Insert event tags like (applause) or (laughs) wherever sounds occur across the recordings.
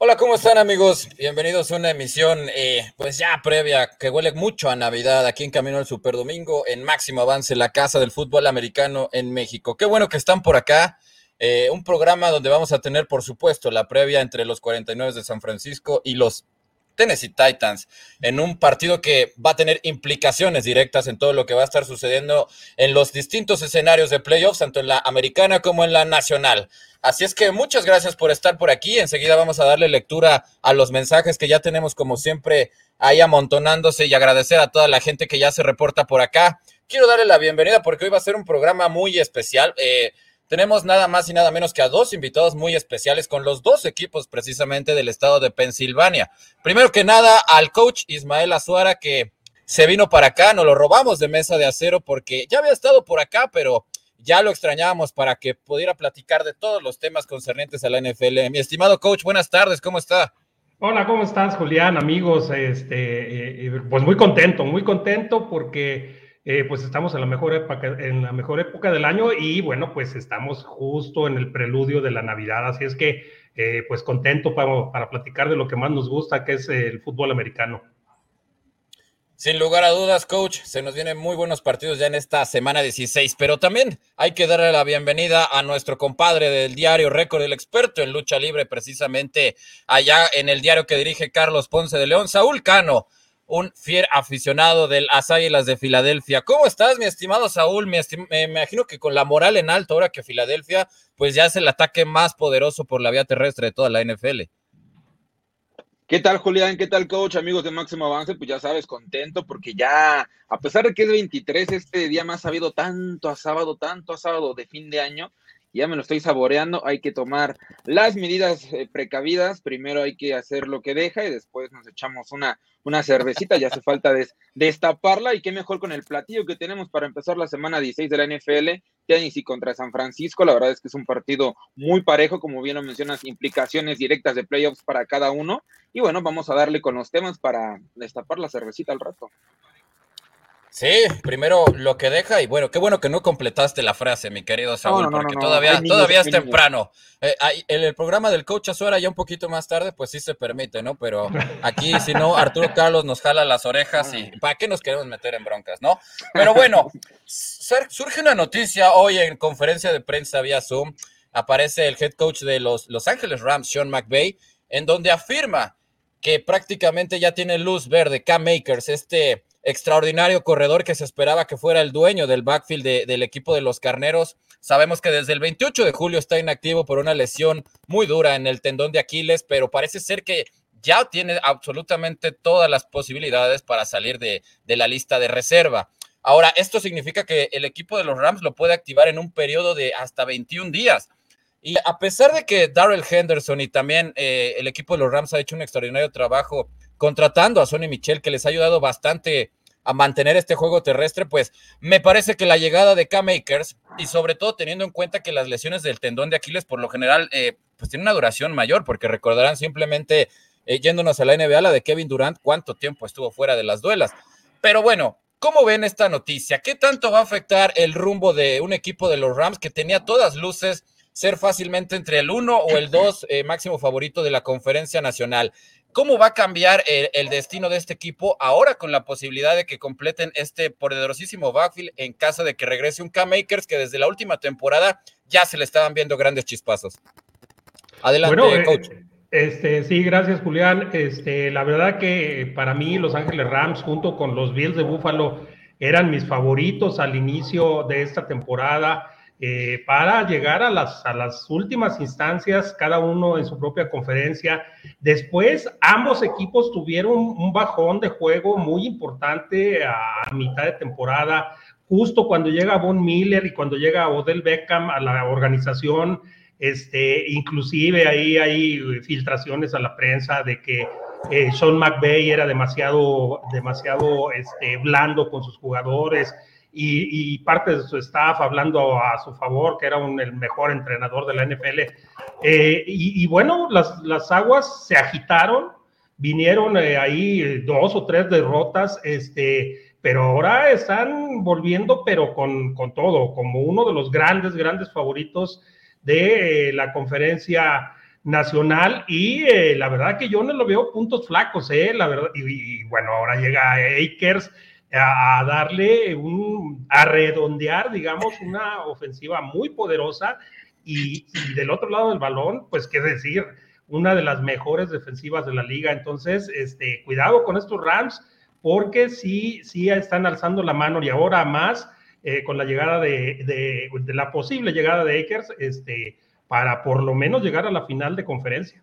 Hola, ¿cómo están amigos? Bienvenidos a una emisión, eh, pues ya previa, que huele mucho a Navidad aquí en Camino al Super Domingo, en máximo avance, la casa del fútbol americano en México. Qué bueno que están por acá. Eh, un programa donde vamos a tener, por supuesto, la previa entre los 49 de San Francisco y los Tennessee Titans en un partido que va a tener implicaciones directas en todo lo que va a estar sucediendo en los distintos escenarios de playoffs, tanto en la americana como en la nacional. Así es que muchas gracias por estar por aquí. Enseguida vamos a darle lectura a los mensajes que ya tenemos como siempre ahí amontonándose y agradecer a toda la gente que ya se reporta por acá. Quiero darle la bienvenida porque hoy va a ser un programa muy especial. Eh, tenemos nada más y nada menos que a dos invitados muy especiales con los dos equipos precisamente del estado de Pensilvania. Primero que nada, al coach Ismael Azuara que se vino para acá, nos lo robamos de mesa de acero porque ya había estado por acá, pero ya lo extrañábamos para que pudiera platicar de todos los temas concernientes a la NFL. Mi estimado coach, buenas tardes, ¿cómo está? Hola, ¿cómo estás, Julián? Amigos, este, eh, eh, pues muy contento, muy contento porque eh, pues estamos en la, mejor época, en la mejor época del año y bueno, pues estamos justo en el preludio de la Navidad, así es que eh, pues contento para, para, platicar de lo que más nos gusta, que es el fútbol americano. Sin lugar a dudas, coach, se nos vienen muy buenos partidos ya en esta semana 16, pero también hay que darle la bienvenida a nuestro compadre del diario Récord, el experto en lucha libre, precisamente allá en el diario que dirige Carlos Ponce de León, Saúl Cano un fiel aficionado del las Águilas de Filadelfia. ¿Cómo estás, mi estimado Saúl? Me, imagino que con la moral en alto, ahora que Filadelfia, pues ya es el ataque más poderoso por la vía terrestre de toda la NFL. ¿Qué tal, Julián? ¿Qué tal, coach? Amigos de Máximo Avance, pues ya sabes, contento porque ya, a pesar de que es 23, este día más ha habido tanto a sábado, tanto a sábado de fin de año, ya me lo estoy saboreando, hay que tomar las medidas eh, precavidas, primero hay que hacer lo que deja y después nos echamos una, una cervecita, ya hace falta destaparla y qué mejor con el platillo que tenemos para empezar la semana 16 de la NFL, Tennessee contra San Francisco, la verdad es que es un partido muy parejo, como bien lo mencionas, implicaciones directas de playoffs para cada uno y bueno, vamos a darle con los temas para destapar la cervecita al rato. Sí, primero lo que deja, y bueno, qué bueno que no completaste la frase, mi querido Saúl, porque todavía, todavía es temprano. Eh, en el programa del coach Azuera, ya un poquito más tarde, pues sí se permite, ¿no? Pero aquí, si no, Arturo Carlos nos jala las orejas y ¿para qué nos queremos meter en broncas, no? Pero bueno, surge una noticia hoy en conferencia de prensa vía Zoom. Aparece el head coach de los Los Ángeles Rams, Sean McVay, en donde afirma que prácticamente ya tiene luz verde, Cam Makers, este extraordinario corredor que se esperaba que fuera el dueño del backfield del equipo de los Carneros. Sabemos que desde el 28 de julio está inactivo por una lesión muy dura en el tendón de Aquiles, pero parece ser que ya tiene absolutamente todas las posibilidades para salir de, la lista de reserva. Ahora, esto significa que el equipo de los Rams lo puede activar en un periodo de hasta 21 días. Y a pesar de que Darrell Henderson y también eh, el equipo de los Rams ha hecho un extraordinario trabajo contratando a Sonny Michel, que les ha ayudado bastante a mantener este juego terrestre, pues me parece que la llegada de K-Makers y sobre todo teniendo en cuenta que las lesiones del tendón de Aquiles por lo general eh, pues tienen una duración mayor, porque recordarán simplemente eh, yéndonos a la NBA, la de Kevin Durant, cuánto tiempo estuvo fuera de las duelas. Pero bueno, ¿cómo ven esta noticia? ¿Qué tanto va a afectar el rumbo de un equipo de los Rams que tenía todas luces? ser fácilmente entre el 1 o el 2 eh, máximo favorito de la conferencia nacional. ¿Cómo va a cambiar el, destino de este equipo ahora con la posibilidad de que completen este poderosísimo backfield en caso de que regrese un K-Makers que desde la última temporada ya se le estaban viendo grandes chispazos? Adelante, eh, coach. Este, sí, gracias, Julián. Este, la verdad que para mí Los Ángeles Rams junto con los Bills de Buffalo eran mis favoritos al inicio de esta temporada. Eh, para llegar a las, últimas instancias, cada uno en su propia conferencia. Después, ambos equipos tuvieron un bajón de juego muy importante a mitad de temporada, justo cuando llega Von Miller y cuando llega Odell Beckham a la organización. Este, inclusive ahí hay filtraciones a la prensa de que eh, Sean McVay era demasiado, demasiado este, blando con sus jugadores y, parte de su staff hablando a su favor, que era un, el mejor entrenador de la NFL. Eh, y, bueno, las, las, aguas se agitaron, vinieron eh, ahí dos o tres derrotas, este, pero ahora están volviendo, pero con, con todo, como uno de los grandes, grandes favoritos de la conferencia nacional y la verdad que yo no lo veo puntos flacos, eh, la verdad, y, y bueno, ahora llega Akers a, darle un, a redondear, digamos, una ofensiva muy poderosa y, del otro lado del balón, pues qué decir, una de las mejores defensivas de la liga. Entonces, este, cuidado con estos Rams, porque sí, sí están alzando la mano y ahora más eh, con la llegada de, de, de, la posible llegada de Akers, este, para por lo menos llegar a la final de conferencia.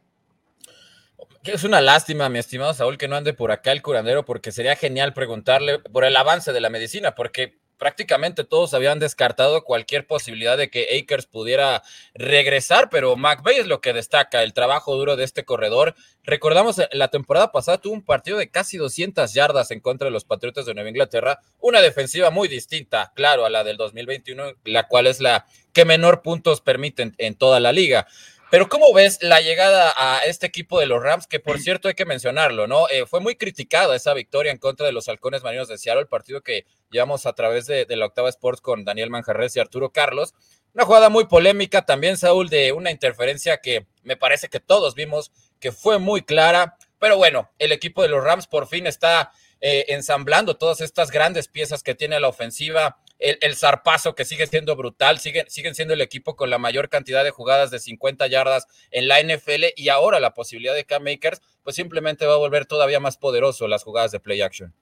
Es una lástima, mi estimado Saúl, que no ande por acá el curandero, porque sería genial preguntarle por el avance de la medicina, porque prácticamente todos habían descartado cualquier posibilidad de que Akers pudiera regresar, pero McVeigh es lo que destaca, el trabajo duro de este corredor. Recordamos, eh, la temporada pasada tuvo un partido de casi 200 yardas en contra de los Patriotas de Nueva Inglaterra, una defensiva muy distinta, claro, a la del 2021, la cual es la que menor puntos permiten en toda la liga. Pero ¿cómo ves la llegada a este equipo de los Rams? Que por cierto hay que mencionarlo, ¿no? Eh, fue muy criticada esa victoria en contra de los halcones marinos de Seattle, el partido que llevamos a través de, la octava Sports con Daniel Manjarres y Arturo Carlos. Una jugada muy polémica también, Saúl, de una interferencia que me parece que todos vimos que fue muy clara. Pero bueno, el equipo de los Rams por fin está eh, ensamblando todas estas grandes piezas que tiene la ofensiva el, zarpazo que sigue siendo brutal, siguen, siguen siendo el equipo con la mayor cantidad de jugadas de 50 yardas en la NFL y ahora la posibilidad de Cam Makers, pues simplemente va a volver todavía más poderoso las jugadas de play action.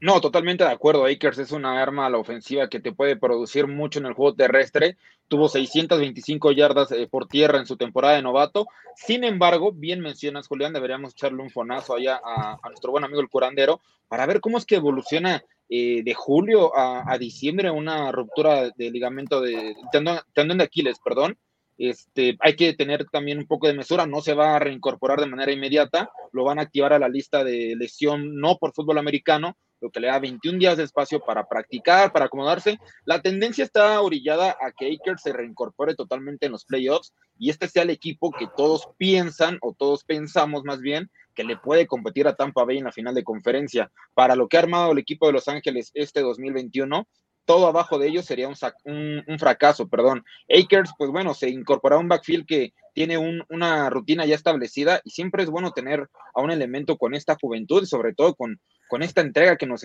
No, totalmente de acuerdo. Akers es una arma a la ofensiva que te puede producir mucho en el juego terrestre. Tuvo 625 yardas eh, por tierra en su temporada de novato. Sin embargo, bien mencionas, Julián, deberíamos echarle un fonazo allá a, nuestro buen amigo el curandero para ver cómo es que evoluciona eh, de julio a, diciembre una ruptura de ligamento de tendón, de Aquiles, perdón. Este, hay que tener también un poco de mesura, no se va a reincorporar de manera inmediata, lo van a activar a la lista de lesión no por fútbol americano, lo que le da 21 días de espacio para practicar, para acomodarse. La tendencia está orillada a que Akers se reincorpore totalmente en los playoffs y este sea el equipo que todos piensan o todos pensamos más bien que le puede competir a Tampa Bay en la final de conferencia. Para lo que ha armado el equipo de Los Ángeles este 2021, todo abajo de ellos sería un, fracaso, perdón. Akers, pues bueno, se incorpora un backfield que tiene una rutina ya establecida y siempre es bueno tener a un elemento con esta juventud y sobre todo con, esta entrega que nos,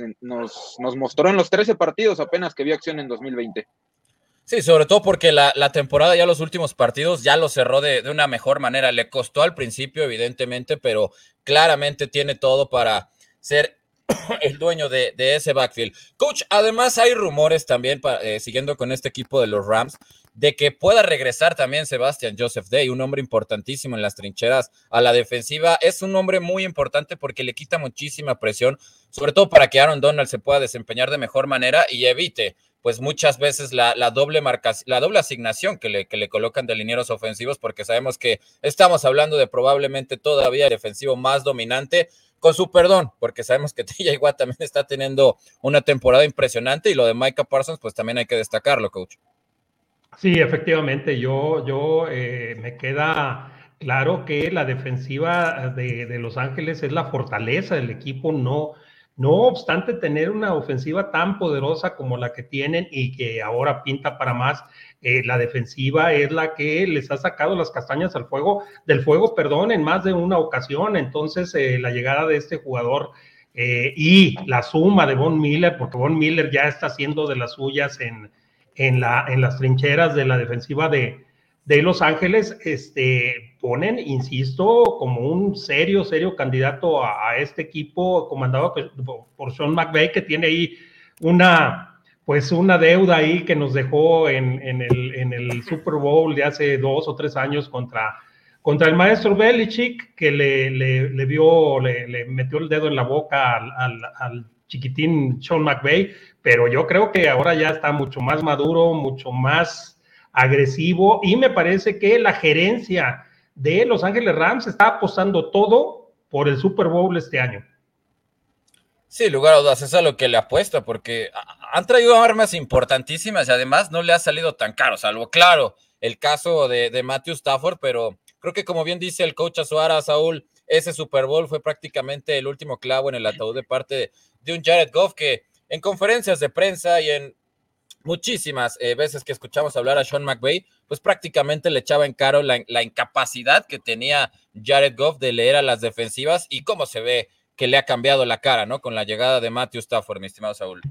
mostró en los 13 partidos apenas que vio acción en 2020. Sí, sobre todo porque la, temporada, ya los últimos partidos, ya lo cerró de, una mejor manera. Le costó al principio, evidentemente, pero claramente tiene todo para ser (coughs) el dueño de, ese backfield. Coach, además hay rumores también, eh, siguiendo con este equipo de los Rams, de que pueda regresar también Sebastian Joseph Day, un hombre importantísimo en las trincheras a la defensiva. Es un hombre muy importante porque le quita muchísima presión, sobre todo para que Aaron Donald se pueda desempeñar de mejor manera y evite pues muchas veces la, doble marca, la doble asignación que le, que le colocan de linieros ofensivos, porque sabemos que estamos hablando de probablemente todavía el defensivo más dominante, con su perdón, porque sabemos que (laughs) TJ Watt también está teniendo una temporada impresionante y lo de Micah Parsons, pues también hay que destacarlo, coach. Sí, efectivamente, yo, yo eh, me queda claro que la defensiva de, de Los Ángeles es la fortaleza del equipo, no, no obstante tener una ofensiva tan poderosa como la que tienen y que ahora pinta para más, eh, la defensiva es la que les ha sacado las castañas al fuego, del fuego, perdón, en más de una ocasión. Entonces, eh, la llegada de este jugador eh, y la suma de Von Miller, porque Von Miller ya está haciendo de las suyas en, en, la, en las trincheras de la defensiva de, de Los Ángeles este, ponen, insisto, como un serio, serio candidato a, este equipo comandado por Sean McVay, que tiene ahí una, pues una deuda ahí que nos dejó en, el, en el, Super Bowl de hace dos o tres años contra, contra el maestro Belichick, que le, le, vio, le, metió el dedo en la boca al, al chiquitín Sean McVay, pero yo creo que ahora ya está mucho más maduro, mucho más agresivo y me parece que la gerencia de Los Ángeles Rams está apostando todo por el Super Bowl este año. Sí, lugar a dudas, eso es a lo que le apuesta, porque han traído armas importantísimas y además no le ha salido tan caro, salvo, claro, el caso de, de Matthew Stafford, pero creo que como bien dice el coach Azuara, Saúl, ese Super Bowl fue prácticamente el último clavo en el ataúd de parte de un Jared Goff que en conferencias de prensa y en muchísimas eh, veces que escuchamos hablar a Sean McVay, pues prácticamente le echaba en caro la, la, incapacidad que tenía Jared Goff de leer a las defensivas y cómo se ve que le ha cambiado la cara, ¿no? Con la llegada de Matthew Stafford, mi estimado Saúl.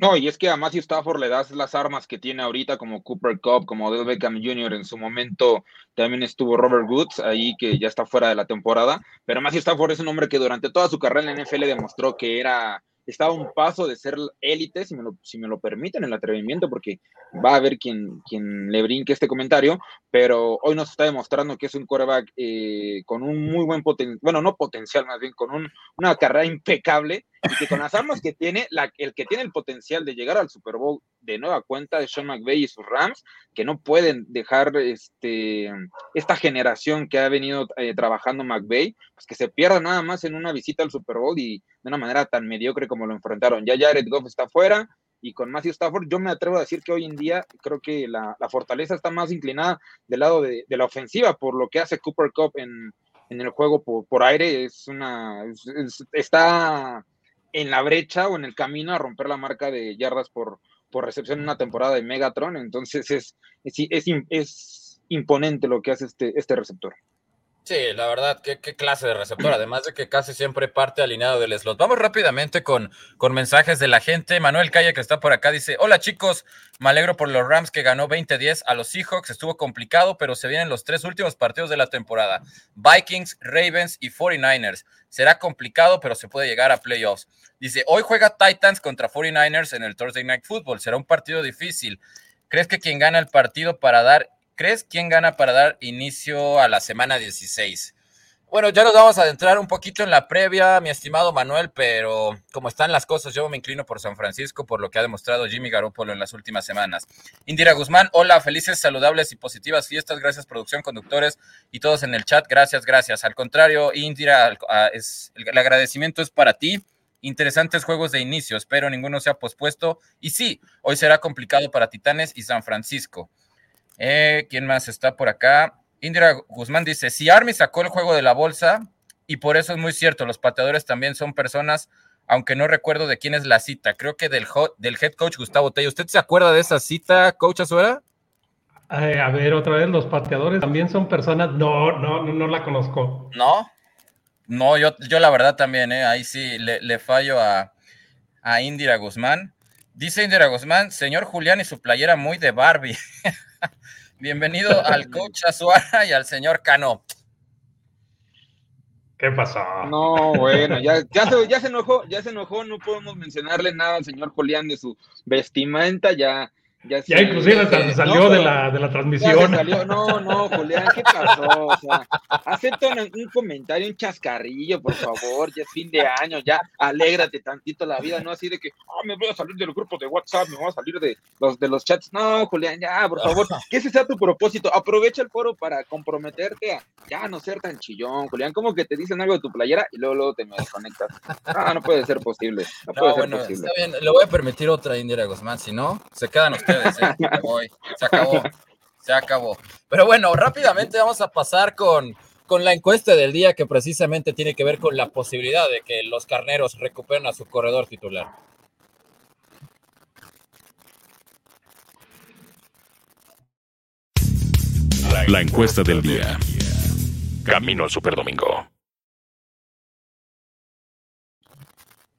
No, y es que a Matthew Stafford le das las armas que tiene ahorita, como Cooper Cup, como Odell Beckham Jr. En su momento también estuvo Robert Woods, ahí que ya está fuera de la temporada. Pero Matthew Stafford es un hombre que durante toda su carrera en la NFL demostró que era estaba un paso de ser élite, si me, lo, si me lo permiten, el atrevimiento, porque va a haber quien, le brinque este comentario, pero hoy nos está demostrando que es un quarterback eh, con un muy buen potencial, bueno, no potencial, más bien con un, una carrera impecable, y que con las armas que tiene, la, el que tiene el potencial de llegar al Super Bowl de nueva cuenta de Sean McVay y sus Rams, que no pueden dejar este, esta generación que ha venido eh, trabajando McVay, pues que se pierda nada más en una visita al Super Bowl y de una manera tan mediocre como lo enfrentaron. Ya Jared Goff está fuera y con Matthew Stafford, yo me atrevo a decir que hoy en día creo que la, fortaleza está más inclinada del lado de, la ofensiva por lo que hace Cooper Cup en, el juego por, aire. Es una, está en la brecha o en el camino a romper la marca de yardas por, por recepción en una temporada de Megatron. Entonces es, es, es, imponente lo que hace este, este receptor. Sí, la verdad, qué, clase de receptor. Además de que casi siempre parte alineado del slot. Vamos rápidamente con, con mensajes de la gente. Manuel Calle, que está por acá, dice: Hola chicos, me alegro por los Rams que ganó 20-10 a los Seahawks. Estuvo complicado, pero se vienen los tres últimos partidos de la temporada: Vikings, Ravens y 49ers. Será complicado, pero se puede llegar a playoffs. Dice: Hoy juega Titans contra 49ers en el Thursday Night Football. Será un partido difícil. ¿Crees que quien gana el partido para dar crees quién gana para dar inicio a la semana 16? Bueno, ya nos vamos a adentrar un poquito en la previa, mi estimado Manuel, pero como están las cosas, yo me inclino por San Francisco, por lo que ha demostrado Jimmy Garoppolo en las últimas semanas. Indira Guzmán, hola, felices, saludables y positivas fiestas. Gracias, producción, conductores y todos en el chat. Gracias, gracias. Al contrario, Indira, el agradecimiento es para ti. Interesantes juegos de inicio, espero ninguno sea pospuesto. Y sí, hoy será complicado para Titanes y San Francisco. Eh, ¿Quién más está por acá? Indira Guzmán dice, si Army sacó el juego de la bolsa, y por eso es muy cierto, los pateadores también son personas, aunque no recuerdo de quién es la cita, creo que del, del head coach Gustavo Tello. ¿Usted se acuerda de esa cita, coach Azuera? a ver, otra vez, los pateadores también son personas, no, no, no, la conozco. ¿No? No, yo, yo la verdad también, ¿eh? ahí sí le, fallo a, a Indira Guzmán. Dice Indira Guzmán, señor Julián y su playera muy de Barbie. (laughs) Bienvenido (laughs) al coach Azuara y al señor Cano. ¿Qué pasó? No, bueno, ya, ya, se, ya se enojó, ya se enojó, no podemos mencionarle nada al señor Julián de su vestimenta, ya ya, inclusive salió de, la, de la transmisión. No, no, Julián, ¿qué pasó? O sea, acepta un, comentario, un chascarrillo, por favor, ya es fin de año, ya alégrate tantito la vida, no así de que, ah, me voy a salir de los grupos de WhatsApp, me voy a salir de los, de los chats. No, Julián, ya, por favor, que ese sea tu propósito. Aprovecha el foro para comprometerte a ya no ser tan chillón, Julián. Como que te dicen algo de tu playera y luego, luego te me desconectas. No, no puede ser posible. No, puede ser posible. Está bien, le voy a permitir otra Indira Guzmán, si no, se quedan ustedes (laughs) se acabó, se acabó. Pero bueno, rápidamente vamos a pasar con, con la encuesta del día que precisamente tiene que ver con la posibilidad de que los carneros recuperen a su corredor titular. La encuesta del día. Camino al Superdomingo.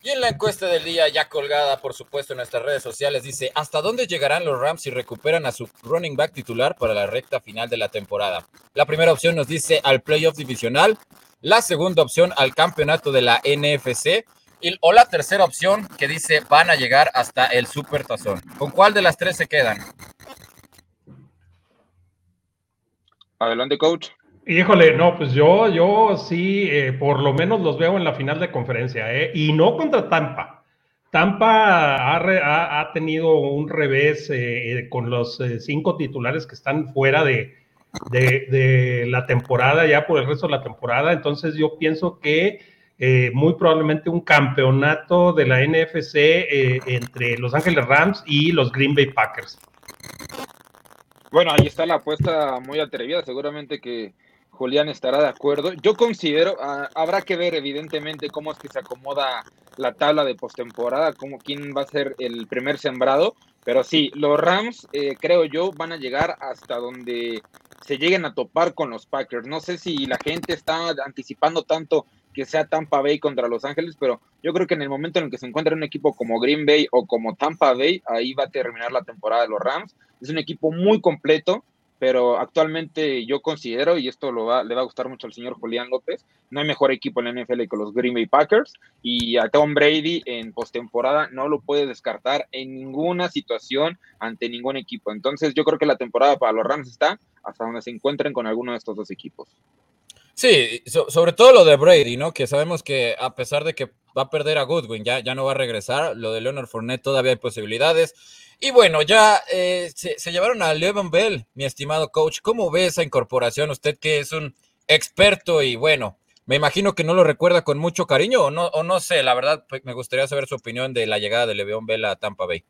Y en la encuesta del día, ya colgada, por supuesto, en nuestras redes sociales, dice, ¿hasta dónde llegarán los Rams si recuperan a su running back titular para la recta final de la temporada? La primera opción nos dice al playoff divisional, la segunda opción al campeonato de la NFC, y, o la tercera opción que dice van a llegar hasta el Super Tazón. ¿Con cuál de las tres se quedan? Adelante, coach. Híjole, no, pues yo, yo sí, eh, por lo menos los veo en la final de conferencia, ¿eh? y no contra Tampa. Tampa ha, tenido un revés eh, con los eh, cinco titulares que están fuera de, de, la temporada, ya por el resto de la temporada. Entonces yo pienso que eh, muy probablemente un campeonato de la NFC eh, entre Los Ángeles Rams y los Green Bay Packers. Bueno, ahí está la apuesta muy atrevida, seguramente que Julián estará de acuerdo. Yo considero, ah, habrá que ver evidentemente cómo es que se acomoda la tabla de postemporada, cómo quién va a ser el primer sembrado, pero sí, los Rams, eh, creo yo, van a llegar hasta donde se lleguen a topar con los Packers. No sé si la gente está anticipando tanto que sea Tampa Bay contra Los Ángeles, pero yo creo que en el momento en el que se encuentra un equipo como Green Bay o como Tampa Bay, ahí va a terminar la temporada de los Rams. Es un equipo muy completo, pero actualmente yo considero, y esto lo va, le va a gustar mucho al señor Julián López, no hay mejor equipo en la NFL que los Green Bay Packers, y a Tom Brady en postemporada no lo puede descartar en ninguna situación ante ningún equipo. Entonces yo creo que la temporada para los Rams está hasta donde se encuentren con alguno de estos dos equipos. Sí, sobre todo lo de Brady, ¿no? Que sabemos que a pesar de que va a perder a Goodwin, ya, ya no va a regresar, lo de Leonard Fournette todavía hay posibilidades. Y bueno, ya eh, se, llevaron a Levan Bell, mi estimado coach. ¿Cómo ve esa incorporación? Usted que es un experto y bueno, me imagino que no lo recuerda con mucho cariño o no, o no sé, la verdad pues, me gustaría saber su opinión de la llegada de Le'Veon Bell a Tampa Bay.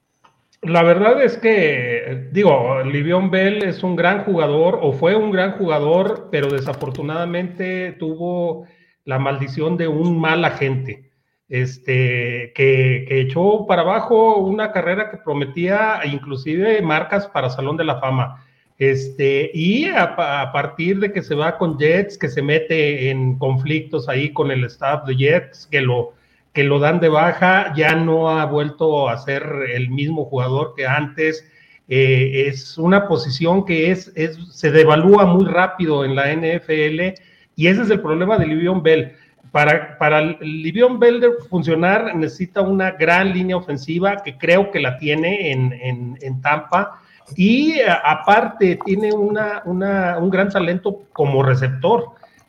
La verdad es que, digo, Livion Bell es un gran jugador o fue un gran jugador, pero desafortunadamente tuvo la maldición de un mal agente, este, que, echó para abajo una carrera que prometía inclusive marcas para Salón de la Fama. Este, y a, partir de que se va con Jets, que se mete en conflictos ahí con el staff de Jets, que lo, que lo dan de baja, ya no ha vuelto a ser el mismo jugador que antes. Eh, es una posición que es, es, se devalúa muy rápido en la NFL y ese es el problema de Livion Bell. Para, para Livion Bell de funcionar necesita una gran línea ofensiva que creo que la tiene en, en, Tampa. Y aparte tiene una, una, un gran talento como receptor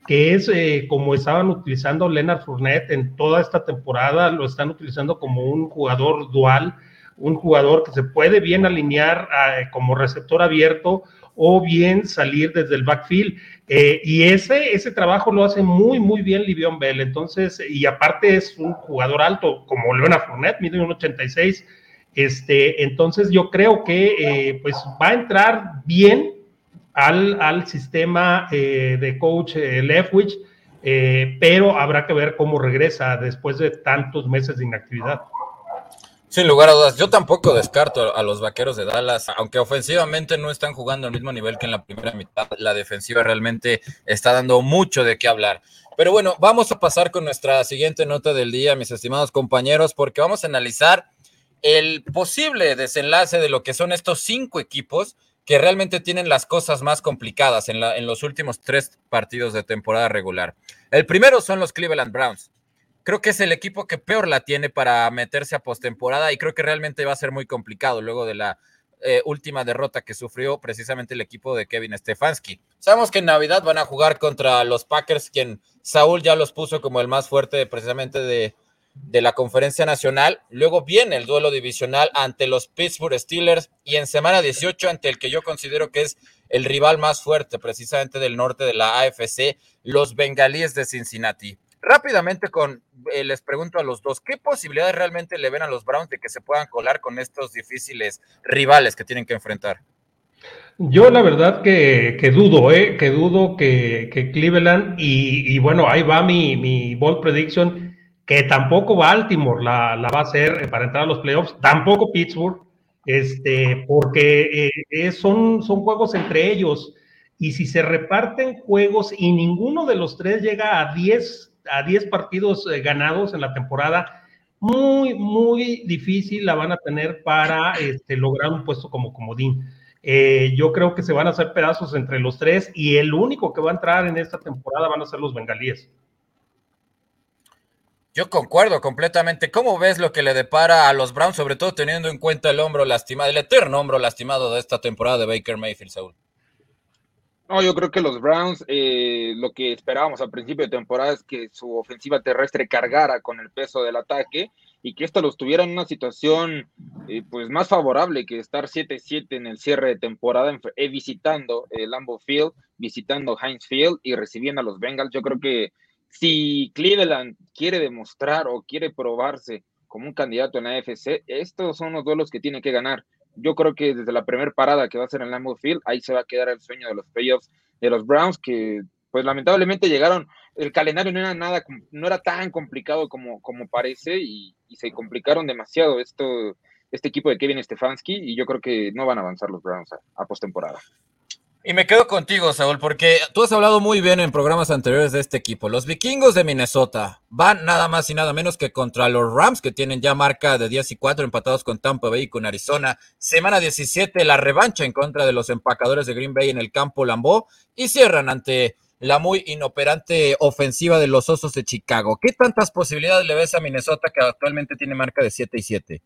que es eh, como estaban utilizando Leonard Fournette en toda esta temporada, lo están utilizando como un jugador dual, un jugador que se puede bien alinear eh, como receptor abierto o bien salir desde el backfield. Eh, y ese, ese trabajo lo hace muy, muy bien Livion Bell. Entonces, y aparte es un jugador alto como Leonard Fournette, mide un 86. Este, entonces yo creo que pues va a entrar bien al, sistema eh, de coach eh, Leftwich, eh, pero habrá que ver cómo regresa después de tantos meses de inactividad. Sin lugar a dudas, yo tampoco descarto a los vaqueros de Dallas, aunque ofensivamente no están jugando al mismo nivel que en la primera mitad, la defensiva realmente está dando mucho de qué hablar. Pero bueno, vamos a pasar con nuestra siguiente nota del día, mis estimados compañeros, porque vamos a analizar el posible desenlace de lo que son estos cinco equipos que realmente tienen las cosas más complicadas en, en los últimos tres partidos de temporada regular. El primero son los Cleveland Browns. Creo que es el equipo que peor la tiene para meterse a postemporada y creo que realmente va a ser muy complicado luego de la eh, última derrota que sufrió precisamente el equipo de Kevin Stefanski. Sabemos que en Navidad van a jugar contra los Packers, quien Saúl ya los puso como el más fuerte precisamente de, de la Conferencia Nacional. Luego viene el duelo divisional ante los Pittsburgh Steelers y en semana 18 ante el que yo considero que es el rival más fuerte precisamente del norte de la AFC, los Bengalíes de Cincinnati. Rápidamente con eh, les pregunto a los dos, ¿qué posibilidades realmente le ven a los Browns de que se puedan colar con estos difíciles rivales que tienen que enfrentar? Yo la verdad que, dudo, ¿eh? que dudo que, Cleveland y, bueno, ahí va mi, mi bold prediction que tampoco Baltimore la, va a hacer para entrar a los playoffs, tampoco Pittsburgh, este, porque eh, son, son juegos entre ellos. Y si se reparten juegos y ninguno de los tres llega a 10, a 10 partidos eh, ganados en la temporada, muy, muy difícil la van a tener para este, lograr un puesto como comodín. Eh, yo creo que se van a hacer pedazos entre los tres y el único que va a entrar en esta temporada van a ser los bengalíes. Yo concuerdo completamente. ¿Cómo ves lo que le depara a los Browns, sobre todo teniendo en cuenta el hombro lastimado, el eterno hombro lastimado de esta temporada de Baker Mayfield, Saúl? No, yo creo que los Browns, eh, lo que esperábamos al principio de temporada es que su ofensiva terrestre cargara con el peso del ataque y que esto los tuviera en una situación eh, pues más favorable que estar 7-7 en el cierre de temporada, eh, visitando el Lambeau Field, visitando Heinz Field y recibiendo a los Bengals. Yo creo que si Cleveland quiere demostrar o quiere probarse como un candidato en la AFC, estos son los duelos que tiene que ganar. Yo creo que desde la primera parada que va a ser en Lambeau Field, ahí se va a quedar el sueño de los playoffs de los Browns, que pues lamentablemente llegaron, el calendario no era nada, no era tan complicado como, como parece y, se complicaron demasiado esto, este equipo de Kevin Stefanski y yo creo que no van a avanzar los Browns a, a postemporada. Y me quedo contigo, Saúl, porque tú has hablado muy bien en programas anteriores de este equipo. Los vikingos de Minnesota van nada más y nada menos que contra los Rams, que tienen ya marca de 10 y 4 empatados con Tampa Bay y con Arizona. Semana 17, la revancha en contra de los empacadores de Green Bay en el campo Lambeau y cierran ante la muy inoperante ofensiva de los Osos de Chicago. ¿Qué tantas posibilidades le ves a Minnesota que actualmente tiene marca de 7 y 7?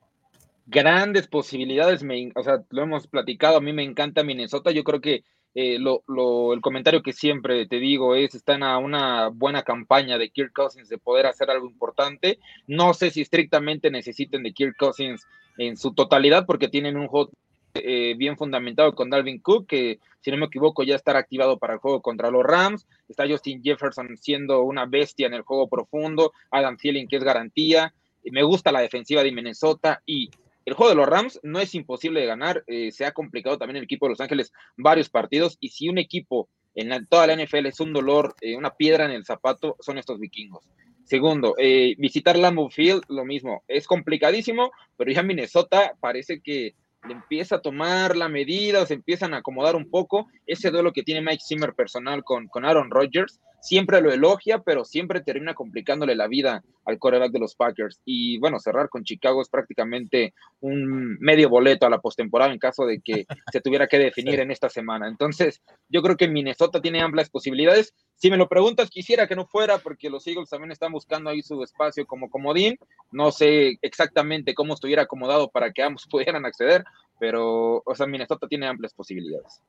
Grandes posibilidades, o sea, lo hemos platicado, a mí me encanta Minnesota, yo creo que eh, lo, el comentario que siempre te digo es, están a una buena campaña de Kirk Cousins de poder hacer algo importante. No sé si estrictamente necesiten de Kirk Cousins en su totalidad porque tienen un juego eh, bien fundamentado con Dalvin Cook, que si no me equivoco ya estará activado para el juego contra los Rams. Está Justin Jefferson siendo una bestia en el juego profundo. Adam Thielen, que es garantía. Me gusta la defensiva de Minnesota y el juego de los Rams no es imposible de ganar. Eh, se ha complicado también el equipo de Los Ángeles varios partidos. Y si un equipo en toda la NFL es un dolor, eh, una piedra en el zapato, son estos vikingos. Segundo, visitar Lambeau Field, lo mismo. Es complicadísimo, pero ya Minnesota parece que le empieza a tomar la medida, se empiezan a acomodar un poco. Ese duelo que tiene Mike Zimmer personal con Aaron Rodgers, siempre lo elogia, pero siempre termina complicándole la vida al coreback de los Packers. Y bueno, cerrar con Chicago es prácticamente un medio boleto a la postemporada en caso de que (laughs) se tuviera que definir en esta semana. Entonces, yo creo que Minnesota tiene amplias posibilidades. Si me lo preguntas, quisiera que no fuera, porque los Eagles también están buscando ahí su espacio como comodín. No sé exactamente cómo estuviera acomodado para que ambos (laughs) pudieran acceder, pero, o sea, Minnesota tiene amplias posibilidades.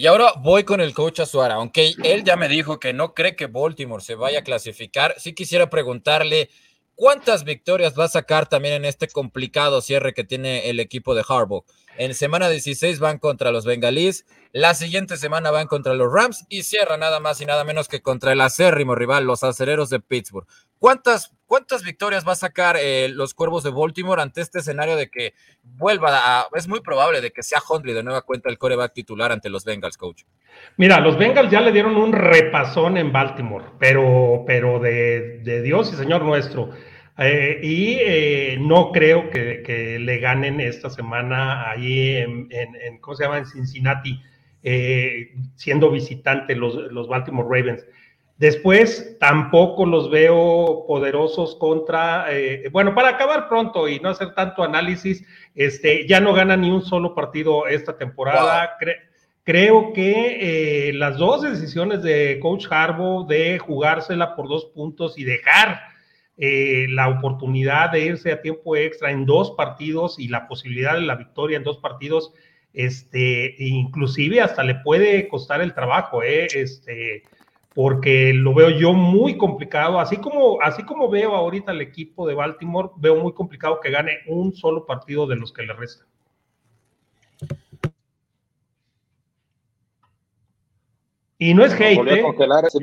Y ahora voy con el coach Azuara, aunque él ya me dijo que no cree que Baltimore se vaya a clasificar, sí quisiera preguntarle cuántas victorias va a sacar también en este complicado cierre que tiene el equipo de Harbaugh. En semana 16 van contra los Bengalís, la siguiente semana van contra los Rams y cierra nada más y nada menos que contra el acérrimo rival, los acereros de Pittsburgh. ¿Cuántas, cuántas victorias va a sacar eh, los Cuervos de Baltimore ante este escenario de que vuelva a... Es muy probable de que sea Hundley de nueva cuenta el coreback titular ante los Bengals, coach. Mira, los Bengals ya le dieron un repasón en Baltimore, pero, pero de, Dios y Señor nuestro. Eh, y eh, no creo que, le ganen esta semana ahí en, en, ¿cómo se llama? En Cincinnati. Eh, siendo visitante los, los, Baltimore Ravens. Después tampoco los veo poderosos contra, eh, bueno, para acabar pronto y no hacer tanto análisis, este, ya no gana ni un solo partido esta temporada. creo que eh, las dos decisiones de Coach Harbaugh de jugársela por dos puntos y dejar la oportunidad de irse a tiempo extra en dos partidos y la posibilidad de la victoria en dos partidos, este, inclusive hasta le puede costar el trabajo, ¿eh? este, porque lo veo yo muy complicado, así como, así como veo ahorita el equipo de Baltimore, veo muy complicado que gane un solo partido de los que le restan. Y no es hate. ¿eh?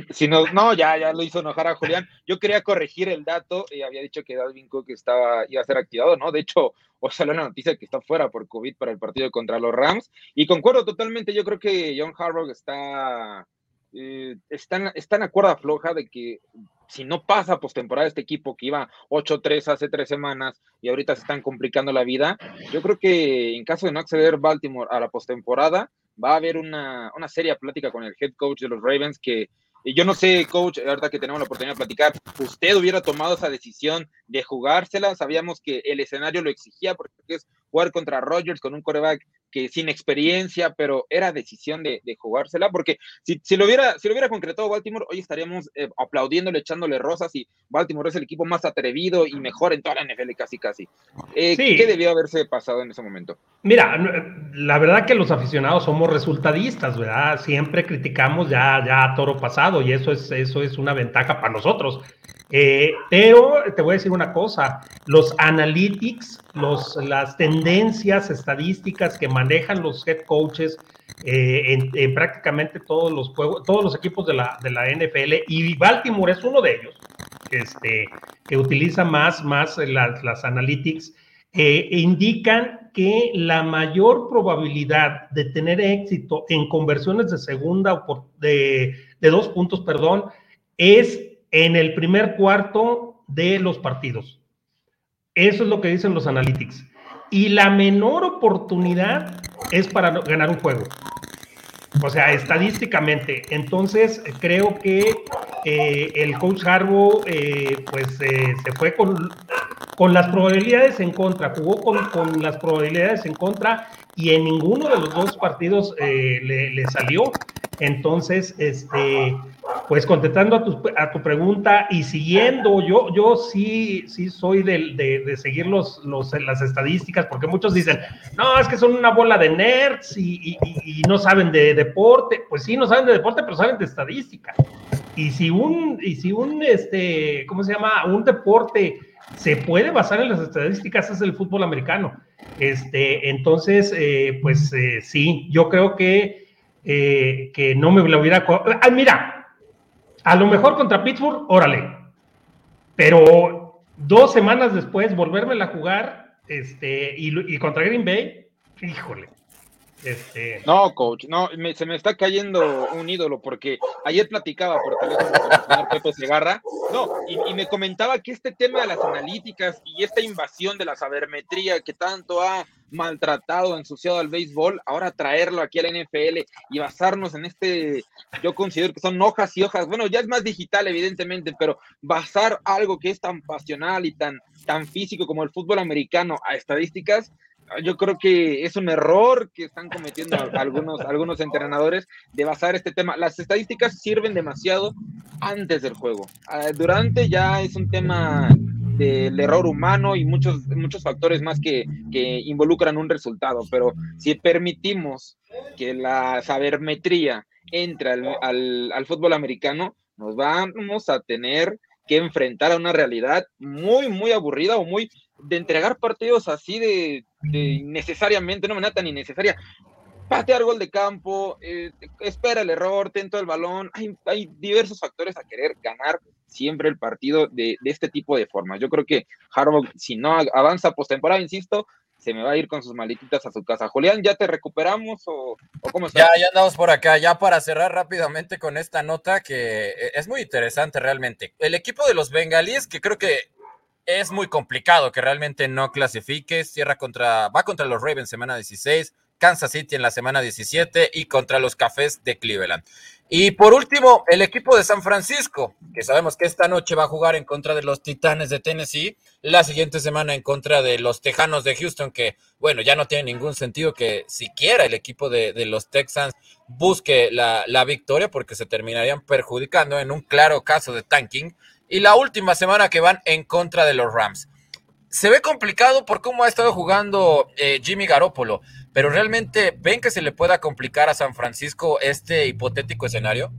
Si no, no, ya, ya lo hizo enojar a Julián. Yo quería corregir el dato y había dicho que Dalvin Cook estaba, iba a ser activado, ¿no? De hecho, o salió la noticia que está fuera por COVID para el partido contra los Rams. Y concuerdo totalmente, yo creo que John Harbaugh está, eh, está, en, está en cuerda floja de que si no pasa postemporada este equipo que iba 8-3 hace tres semanas y ahorita se están complicando la vida, yo creo que en caso de no acceder Baltimore a la postemporada, va a haber una, una seria plática con el head coach de los Ravens que yo no sé, coach, ahorita que tenemos la oportunidad de platicar, usted hubiera tomado esa decisión de jugársela. Sabíamos que el escenario lo exigía porque es jugar contra Rodgers con un coreback que sin experiencia, pero era decisión de, jugársela, porque si, si, lo hubiera, si lo hubiera concretado Baltimore, hoy estaríamos eh, aplaudiéndole, echándole rosas y Baltimore es el equipo más atrevido y mejor en toda la NFL, casi, casi. Eh, ¿Qué debió haberse pasado en ese momento? Mira, la verdad que los aficionados somos resultadistas, ¿verdad? Siempre criticamos ya, ya toro pasado y eso es, eso es una ventaja para nosotros. Eh, pero te voy a decir una cosa, los analytics, los, las tendencias estadísticas que manejan los head coaches en, prácticamente todos los juegos, todos los equipos de la, de la NFL, y Baltimore es uno de ellos, este, que utiliza más, más las, las analytics, indican que la mayor probabilidad de tener éxito en conversiones de segunda de, de dos puntos, perdón, es en el primer cuarto de los partidos. Eso es lo que dicen los analytics. Y la menor oportunidad es para ganar un juego. O sea, estadísticamente. Entonces, creo que eh, el coach Harbaugh, eh, pues, eh, se fue con, con las probabilidades en contra, jugó con, con, las probabilidades en contra y en ninguno de los dos partidos le, salió. Entonces, este, pues contestando a tu, a tu, pregunta y siguiendo, yo, yo sí, sí soy de, de, seguir los, los, las estadísticas, porque muchos dicen, no, es que son una bola de nerds y, y, no saben de deporte. Pues sí, no saben de deporte, pero saben de estadística. Y si un, y si un, este, ¿cómo se llama? Un deporte se puede basar en las estadísticas, es el fútbol americano. Este, entonces, eh, pues eh, sí, yo creo que, eh, que no me lo hubiera... Ah, mira, a lo mejor contra Pittsburgh, órale. Pero dos semanas después, volverme a jugar este, y, contra Green Bay, híjole. Este... No, coach, no, se me está cayendo un ídolo porque ayer platicaba por teléfono con el señor Pepe Segarra, no, y, me comentaba que este tema de las analíticas y esta invasión de la sabermetría que tanto ha maltratado, ensuciado al béisbol, ahora traerlo aquí a la NFL y basarnos en este, yo considero que son hojas y hojas, bueno, ya es más digital evidentemente, pero basar algo que es tan pasional y tan, tan físico como el fútbol americano a estadísticas, yo creo que es un error que están cometiendo algunos, algunos entrenadores de basar este tema. Las estadísticas sirven demasiado antes del juego. Ah, durante ya es un tema del error humano y muchos, muchos factores más que, que involucran un resultado. Pero si permitimos que la sabermetría entre al, al, fútbol americano, nos vamos a tener que enfrentar a una realidad muy, muy aburrida o muy de entregar partidos así de, de innecesariamente, no manera tan innecesaria. Patear gol de campo, eh, espera el error, tento el balón. Hay, hay diversos factores a querer ganar siempre el partido de, este tipo de formas. Yo creo que Harbaugh, si no avanza postemporada, insisto, se me va a ir con sus maletitas a su casa. Julián, ¿ya te recuperamos o, cómo está? Ya, ya andamos por acá. Ya para cerrar rápidamente con esta nota que es muy interesante realmente. El equipo de los bengalíes, que creo que es muy complicado que realmente no clasifiques, cierra contra, va contra los Ravens semana 16, Kansas City en la semana 17 y contra los Cafés de Cleveland. Y por último, el equipo de San Francisco, que sabemos que esta noche va a jugar en contra de los Titanes de Tennessee, la siguiente semana en contra de los Tejanos de Houston, que bueno, ya no tiene ningún sentido que siquiera el equipo de, los Texans busque la, la victoria porque se terminarían perjudicando en un claro caso de tanking. Y la última semana que van en contra de los Rams. Se ve complicado por cómo ha estado jugando eh, Jimmy Garoppolo. Pero realmente, ¿ven que se le pueda complicar a San Francisco este hipotético escenario?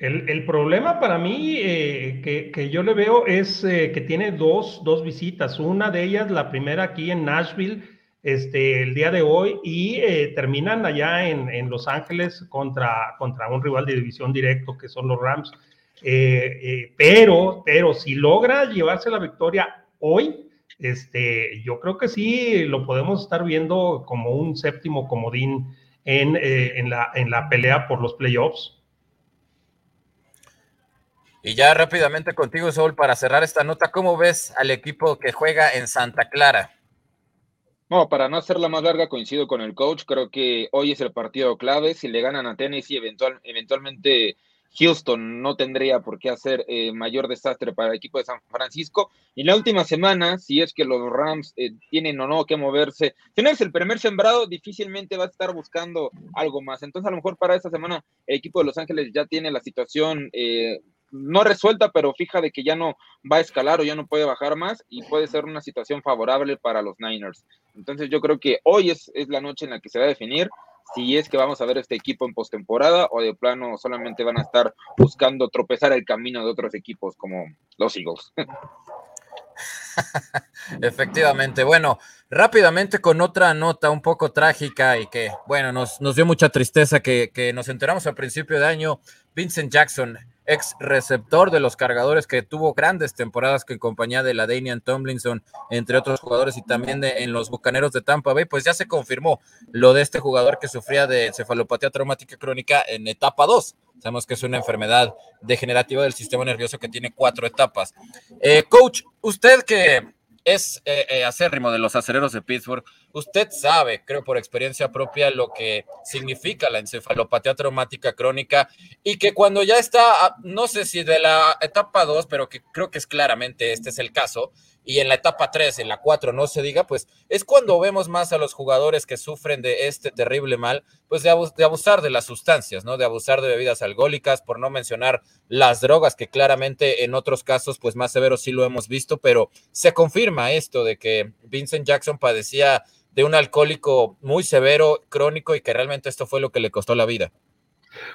El, problema para mí eh, que, yo le veo es eh, que tiene dos, visitas. Una de ellas, la primera aquí en Nashville, este, el día de hoy, y eh, terminan allá en, Los Ángeles contra, contra un rival de división directo que son los Rams. Pero, pero si logra llevarse la victoria hoy, este, yo creo que sí lo podemos estar viendo como un séptimo comodín en, eh, en, la, en la pelea por los playoffs. Y ya rápidamente contigo, Saúl, para cerrar esta nota, ¿cómo ves al equipo que juega en Santa Clara? No, para no hacerla más larga, coincido con el coach. Creo que hoy es el partido clave. Si le ganan a Tennessee, eventual, eventualmente Houston no tendría por qué hacer eh, mayor desastre para el equipo de San Francisco. Y la última semana, si es que los Rams eh, tienen o no que moverse, si no es el primer sembrado, difícilmente va a estar buscando algo más. Entonces, a lo mejor para esta semana, el equipo de Los Ángeles ya tiene la situación eh, no resuelta, pero fija de que ya no va a escalar o ya no puede bajar más y puede ser una situación favorable para los Niners. Entonces, yo creo que hoy es, es la noche en la que se va a definir si es que vamos a ver este equipo en postemporada o de plano solamente van a estar buscando tropezar el camino de otros equipos como los Eagles. (laughs) (laughs) Efectivamente. Bueno, rápidamente con otra nota un poco trágica y que, bueno, nos, nos dio mucha tristeza que, que nos enteramos al principio de año. Vincent Jackson, ex receptor de los cargadores que tuvo grandes temporadas que en compañía de la Danian Tomlinson, entre otros jugadores, y también de, en los Bucaneros de Tampa Bay, pues ya se confirmó lo de este jugador que sufría de encefalopatía traumática crónica en etapa 2. Sabemos que es una enfermedad degenerativa del sistema nervioso que tiene cuatro etapas. Eh, coach, usted que es eh, eh, acérrimo de los acereros de Pittsburgh. Usted sabe, creo por experiencia propia, lo que significa la encefalopatía traumática crónica y que cuando ya está, no sé si de la etapa 2, pero que creo que es claramente este es el caso, y en la etapa 3, en la 4 no se diga, pues es cuando vemos más a los jugadores que sufren de este terrible mal, pues de, abusar de las sustancias, ¿no? De abusar de bebidas alcohólicas, por no mencionar las drogas, que claramente en otros casos, pues más severos sí lo hemos visto, pero se confirma esto de que Vincent Jackson padecía de un alcohólico muy severo, crónico, y que realmente esto fue lo que le costó la vida.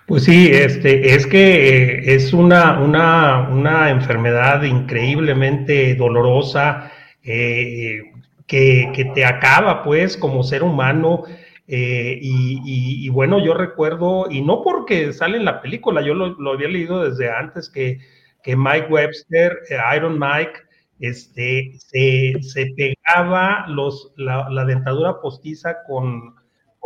Pues sí, este, es que eh, es una, una, una, enfermedad increíblemente dolorosa eh, que, que, te acaba pues como ser humano. Eh, y, bueno, yo recuerdo, y no porque sale en la película, yo lo, había leído desde antes, que, que Mike Webster, Iron Mike, este, se, se pegaba los, la dentadura postiza con,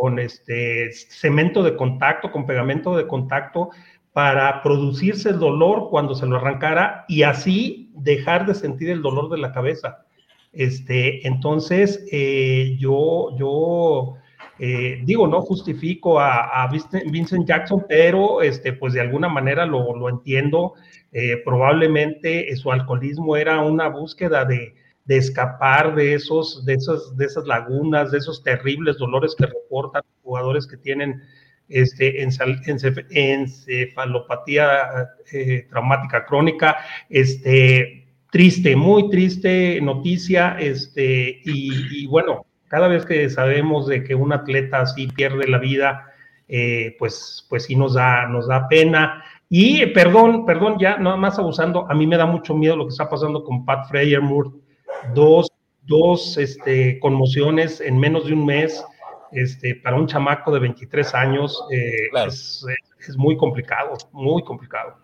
con este cemento de contacto, con pegamento de contacto, para producirse el dolor cuando se lo arrancara y así dejar de sentir el dolor de la cabeza. Este, entonces, eh, yo, yo eh, digo, no justifico a, Vincent Jackson, pero este, pues de alguna manera lo, lo entiendo. Eh, probablemente su alcoholismo era una búsqueda de, de escapar de, esos, de, esas, de esas lagunas, de esos terribles dolores que reportan jugadores que tienen este, encefalopatía eh, traumática crónica. Este, triste, muy triste noticia. Este, y, bueno, cada vez que sabemos de que un atleta así pierde la vida, eh, pues, pues sí nos da, nos da pena. Y perdón, perdón, ya nada más abusando, a mí me da mucho miedo lo que está pasando con Pat Freyermuth dos, dos este, conmociones en menos de un mes. Este, para un chamaco de 23 años eh, es, es muy complicado, muy complicado.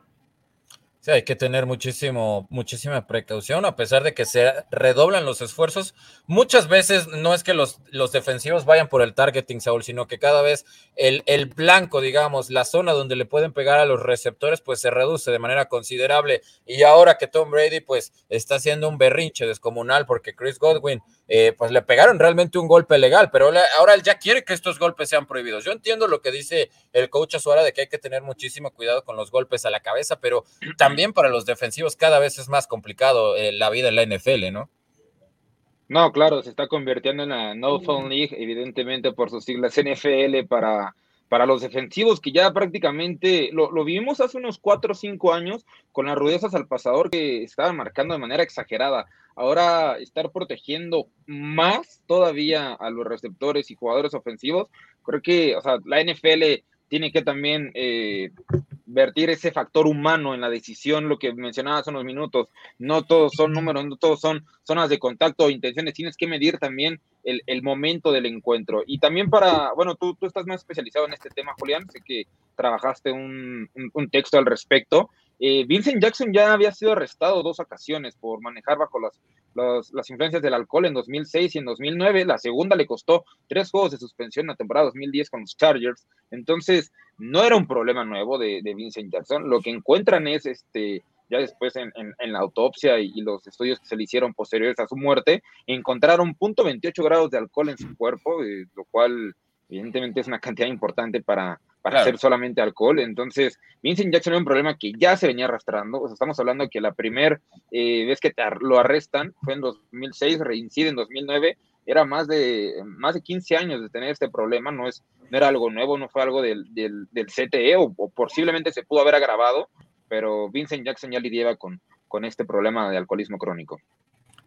Sí, hay que tener muchísimo, muchísima precaución, a pesar de que se redoblan los esfuerzos. Muchas veces no es que los, los defensivos vayan por el targeting, Saúl, sino que cada vez el, el, blanco, digamos, la zona donde le pueden pegar a los receptores, pues se reduce de manera considerable. Y ahora que Tom Brady, pues, está haciendo un berrinche descomunal porque Chris Godwin eh, pues le pegaron realmente un golpe legal, pero ahora él ya quiere que estos golpes sean prohibidos. Yo entiendo lo que dice el coach Azuara de que hay que tener muchísimo cuidado con los golpes a la cabeza, pero (clears throat) también para los defensivos cada vez es más complicado eh, la vida en la NFL, ¿no? No, claro, se está convirtiendo en la No Phone League, evidentemente por sus siglas NFL para, para los defensivos, que ya prácticamente lo, lo vimos hace unos cuatro o cinco años con las rudezas al pasador que estaban marcando de manera exagerada. Ahora estar protegiendo más todavía a los receptores y jugadores ofensivos, creo que, o sea, la NFL tiene que también eh, vertir ese factor humano en la decisión, lo que mencionaba hace unos minutos. No todos son números, no todos son zonas de contacto o intenciones. Tienes que medir también el, el momento del encuentro. Y también para, bueno, tú, tú, estás más especializado en este tema, Julián. Sé que trabajaste un, un, un texto al respecto. Eh, Vincent Jackson ya había sido arrestado dos ocasiones por manejar bajo las, las, influencias del alcohol en 2006 y en 2009. La segunda le costó tres juegos de suspensión en la temporada 2010 con los Chargers. Entonces, no era un problema nuevo de, Vincent Jackson. Lo que encuentran es, este, ya después en, la autopsia y, los estudios que se le hicieron posteriores a su muerte, encontraron punto .28 grados de alcohol en su cuerpo, eh, lo cual evidentemente es una cantidad importante para, para hacer solamente alcohol. Entonces, Vincent Jackson era un problema que ya se venía arrastrando. O sea, estamos hablando que la primera eh, vez que te lo arrestan fue en 2006, reincide en 2009. Era más de, más de 15 años de tener este problema. No, es, no era algo nuevo, no fue algo del, del, CTE o, posiblemente se pudo haber agravado, pero Vincent Jackson ya lidiaba con, con este problema de alcoholismo crónico.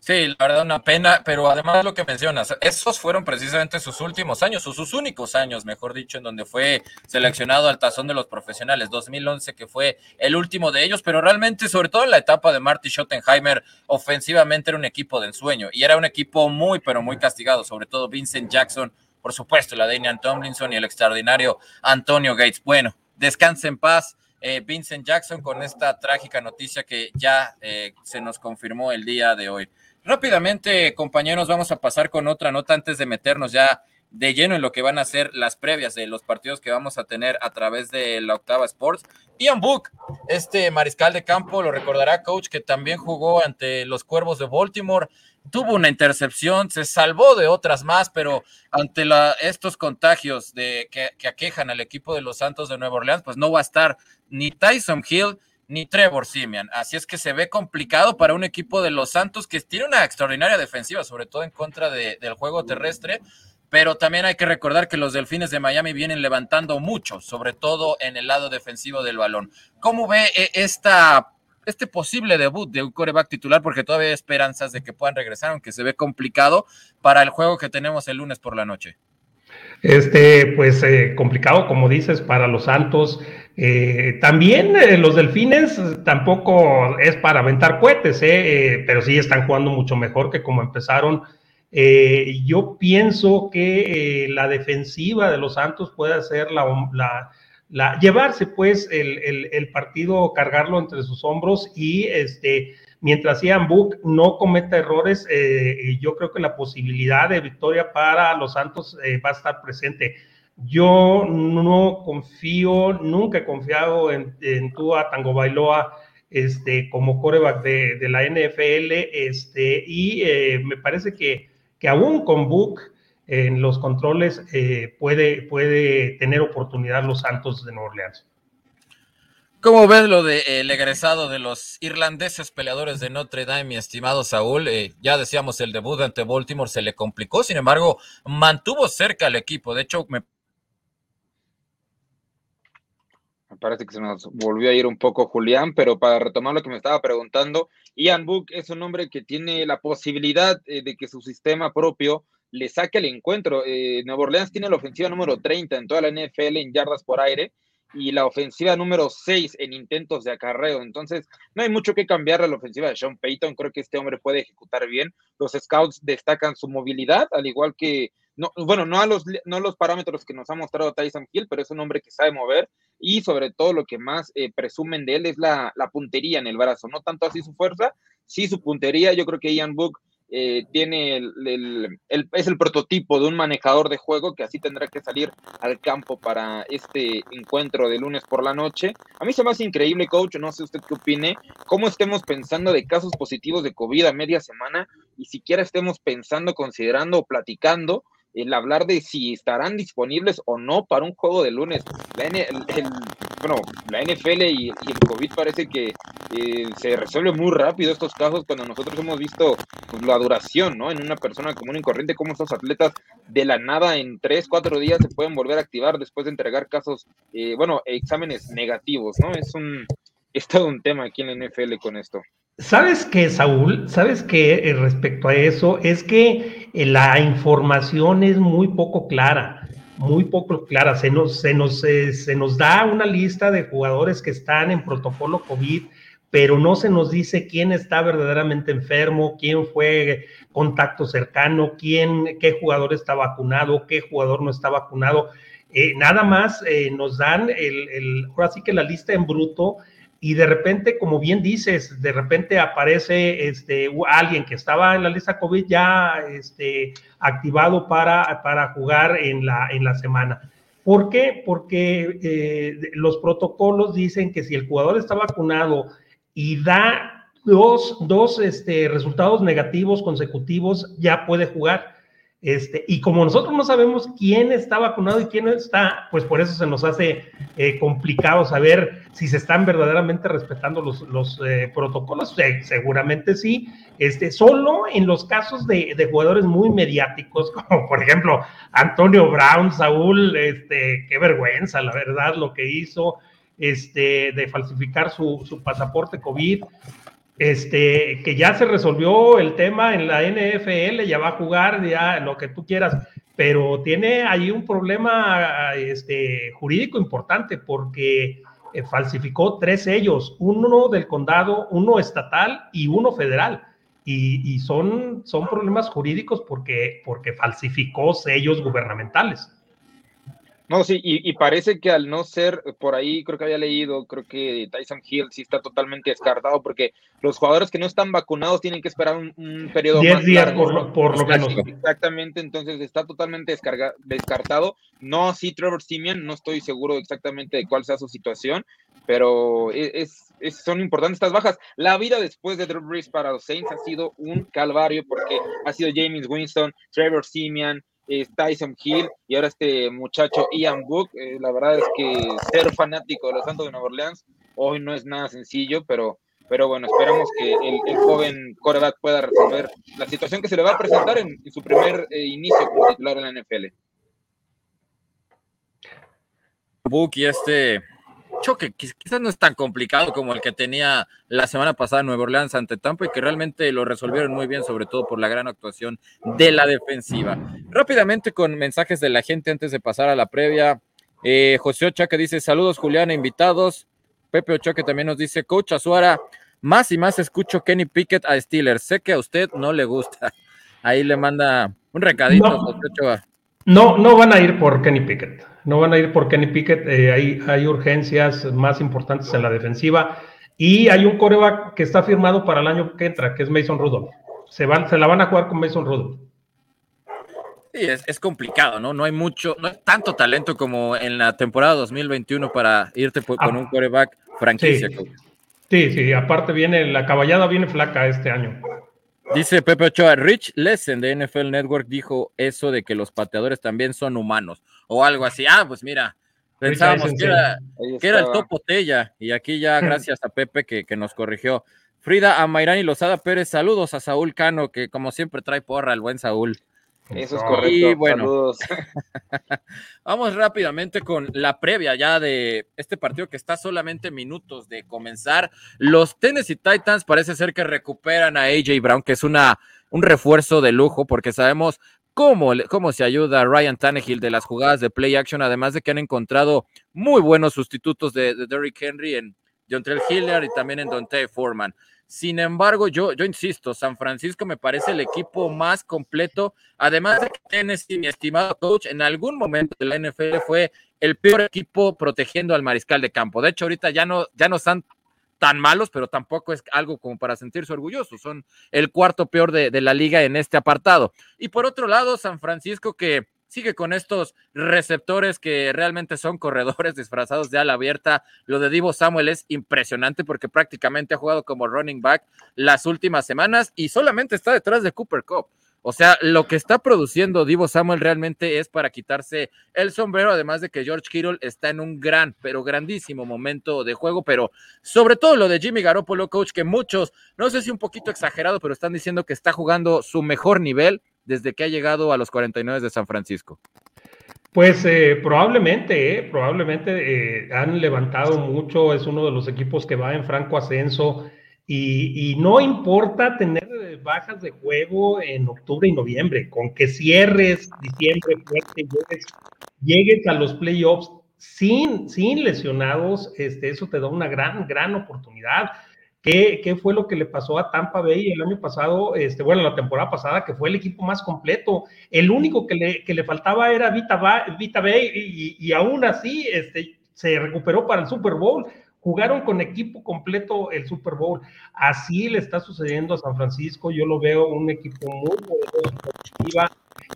Sí, la verdad una pena, pero además lo que mencionas, esos fueron precisamente sus últimos años, o sus únicos años, mejor dicho, en donde fue seleccionado al tazón de los profesionales, 2011 que fue el último de ellos, pero realmente, sobre todo en la etapa de Marty Schottenheimer, ofensivamente era un equipo de ensueño y era un equipo muy, pero muy castigado, sobre todo Vincent Jackson, por supuesto, la Daniel Tomlinson y el extraordinario Antonio Gates. Bueno, descanse en paz. Eh, Vincent Jackson con esta trágica noticia que ya eh, se nos confirmó el día de hoy. Rápidamente, compañeros, vamos a pasar con otra nota antes de meternos ya de lleno en lo que van a ser las previas de los partidos que vamos a tener a través de la Octava Sports. Ian Book, este mariscal de campo, lo recordará, coach, que también jugó ante los Cuervos de Baltimore, tuvo una intercepción, se salvó de otras más, pero ante estos contagios de, que, que aquejan al equipo de los Santos de Nueva Orleans, pues no va a estar ni Tyson Hill ni Trevor Simian. Así es que se ve complicado para un equipo de los Santos que tiene una extraordinaria defensiva, sobre todo en contra del juego terrestre. Pero también hay que recordar que los Delfines de Miami vienen levantando mucho, sobre todo en el lado defensivo del balón. ¿Cómo ve eh, este posible debut de un coreback titular? Porque todavía hay esperanzas de que puedan regresar, aunque se ve complicado para el juego que tenemos el lunes por la noche. Este, pues eh, complicado, como dices, para los Santos. Eh, también eh, los delfines tampoco es para aventar cohetes, eh, pero sí están jugando mucho mejor que como empezaron. yo pienso que la defensiva de los Santos puede hacer la, la, llevarse pues el, partido, cargarlo entre sus hombros y este, mientras Ian Book no cometa errores, yo creo que la posibilidad de victoria para los Santos va a estar presente. Yo no confío, nunca he confiado en, en Tua Tango Bailoa este, como coreback de, la NFL, este, y eh, me parece que, que aún con Book en los controles eh, puede, puede tener oportunidad los Santos de Nueva Orleans. ¿Cómo ves lo del de, egresado de los irlandeses peleadores de Notre Dame, mi estimado Saúl? Eh, ya decíamos, el debut ante Baltimore se le complicó, sin embargo, mantuvo cerca al equipo. De hecho, me Me parece que se nos volvió a ir un poco Julián, pero para retomar lo que me estaba preguntando, Ian Book es un hombre que tiene la posibilidad eh, de que su sistema propio le saque el encuentro. Eh, Nueva Orleans tiene la ofensiva número 30 en toda la NFL en yardas por aire y la ofensiva número 6 en intentos de acarreo. Entonces, no hay mucho que cambiar a la ofensiva de Sean Payton. Creo que este hombre puede ejecutar bien. Los scouts destacan su movilidad, al igual que no, bueno, no a los, no los parámetros que nos ha mostrado Tyson Hill, pero es un hombre que sabe mover y sobre todo lo que más eh, presumen de él es la, puntería en el brazo, no tanto así su fuerza, sí su puntería, yo creo que Ian Book eh, tiene el, es el prototipo de un manejador de juego que así tendrá que salir al campo para este encuentro de lunes por la noche. A mí se me hace increíble, coach, no sé usted qué opine, cómo estemos pensando de casos positivos de COVID a media semana y siquiera estemos pensando, considerando o platicando el hablar de si estarán disponibles o no para un juego de lunes. La, bueno, la NFL y, el COVID parece que eh, se resuelve muy rápido estos casos cuando nosotros hemos visto pues, la duración, ¿no? En una persona común y corriente, cómo estos atletas de la nada en tres, cuatro días se pueden volver a activar después de entregar casos, eh, bueno, exámenes negativos, ¿no? Es un, es todo un tema aquí en la NFL con esto. ¿Sabes qué, Saúl? ¿Sabes qué eh, respecto a eso? Es que eh, la información es muy poco clara, muy poco clara. Se nos, se, nos, eh, se nos da una lista de jugadores que están en protocolo COVID, pero no se nos dice quién está verdaderamente enfermo, quién fue contacto cercano, quién, qué jugador está vacunado, qué jugador no está vacunado. nada más nos dan el, el, ahora sí que la lista en bruto y de repente, como bien dices, de repente aparece este, alguien que estaba en la lista COVID ya este, activado para, para jugar en la, en la semana. ¿Por qué? Porque eh, los protocolos dicen que si el jugador está vacunado y da dos, dos este, resultados negativos consecutivos, ya puede jugar. Este, y como nosotros no sabemos quién está vacunado y quién no está, pues por eso se nos hace eh, complicado saber si se están verdaderamente respetando los, los eh, protocolos. seguramente sí. Este, solo en los casos de, de, jugadores muy mediáticos, (laughs) como por ejemplo Antonio Brown, Saúl, este, qué vergüenza, la verdad, lo que hizo este, de falsificar su, su pasaporte COVID este, que ya se resolvió el tema en la NFL, ya va a jugar, ya lo que tú quieras, pero tiene ahí un problema este, jurídico importante porque eh, falsificó tres sellos, uno del condado, uno estatal y uno federal. Y, y son, son problemas jurídicos porque, porque falsificó sellos gubernamentales. No, sí, y, parece que al no ser por ahí, creo que había leído, creo que Tyson Hill sí está totalmente descartado porque los jugadores que no están vacunados tienen que esperar un, periodo más días largo. Por, lo, menos. Exactamente, entonces está totalmente descartado. No así Trevor Simeon, no estoy seguro exactamente de cuál sea su situación, pero e, es, son importantes estas bajas. La vida después de Drew Brees para los Saints ha sido un calvario porque ha sido James Winston, Trevor Simeon, Tyson Hill y ahora este muchacho Ian Book. Eh, la verdad es que ser fanático de los Santos de Nueva Orleans hoy no es nada sencillo, pero, pero bueno, esperamos que el, joven coreback pueda resolver la situación que se le va a presentar en, su primer eh, inicio como titular en la NFL. Book y este choque quizás no es tan complicado como el que tenía la semana pasada en Nueva Orleans ante Tampa y que realmente lo resolvieron muy bien, sobre todo por la gran actuación de la defensiva. Rápidamente con mensajes de la gente antes de pasar a la previa. Eh, José Ochoa que dice saludos Julián, invitados. Pepe Ochoa que también nos dice, coach Azuara, más y más escucho Kenny Pickett a Steelers. Sé que a usted no le gusta. (laughs) Ahí le manda un recadito, no, José Ochoa. No, no van a ir por Kenny Pickett no van a ir por Kenny Pickett, eh, hay, hay urgencias más importantes en la defensiva y hay un coreback que está firmado para el año que entra, que es Mason Rudolph. Se, van, se la van a jugar con Mason Rudolph. Sí, es, complicado, ¿no? No hay mucho, no hay tanto talento como en la temporada 2021 para irte con ah. un coreback franquicia. Sí, sí, aparte viene, la caballada viene flaca este año. Dice Pepe Ochoa, Rich Lesson de NFL Network dijo eso de que los pateadores también son humanos o algo así. Ah, pues mira, pensábamos que era, el top botella y aquí ya (laughs) gracias a Pepe que, que nos corrigió. Frida Amairani Lozada Pérez, saludos a Saúl Cano, que como siempre trae porra el buen Saúl. Eso es correcto. Y bueno, (laughs) vamos rápidamente con la previa ya de este partido que está solamente minutos de comenzar. Los Tennessee Titans parece ser que recuperan a AJ Brown, que es una, un refuerzo de lujo, porque sabemos cómo, cómo se ayuda a Ryan Tannehill de las jugadas de play action, además de que han encontrado muy buenos sustitutos de, Derrick Henry en Jontrell Hilliard y también en Dante Foreman. Sin embargo, yo, yo insisto, San Francisco me parece el equipo más completo, además de que Tennessee, mi estimado coach, en algún momento de la NFL fue el peor equipo protegiendo al mariscal de campo. De hecho, ahorita ya no, ya no están tan malos, pero tampoco es algo como para sentirse orgullosos. Son el cuarto peor de, la liga en este apartado. Y por otro lado, San Francisco que sigue con estos receptores que realmente son corredores (laughs) disfrazados de ala abierta. Lo de Divo Samuel es impresionante porque prácticamente ha jugado como running back las últimas semanas y solamente está detrás de Cooper Cup. O sea, lo que está produciendo Divo Samuel realmente es para quitarse el sombrero, además de que George Kittle está en un gran, pero grandísimo momento de juego, pero sobre todo lo de Jimmy Garoppolo, coach, que muchos, no sé si un poquito exagerado, pero están diciendo que está jugando su mejor nivel desde que ha llegado a los 49 de San Francisco? Pues eh, probablemente, eh, probablemente eh, han levantado mucho, es uno de los equipos que va en franco ascenso y, no importa tener bajas de juego en octubre y noviembre, con que cierres diciembre fuerte, llegues, llegues a los playoffs sin, sin lesionados, este, eso te da una gran, gran oportunidad. ¿Qué, fue lo que le pasó a Tampa Bay el año pasado? Este, bueno, la temporada pasada, que fue el equipo más completo. El único que le, que le faltaba era Vita, Vita Bay y, y, aún así este, se recuperó para el Super Bowl. Jugaron con equipo completo el Super Bowl. Así le está sucediendo a San Francisco. Yo lo veo un equipo muy poderoso,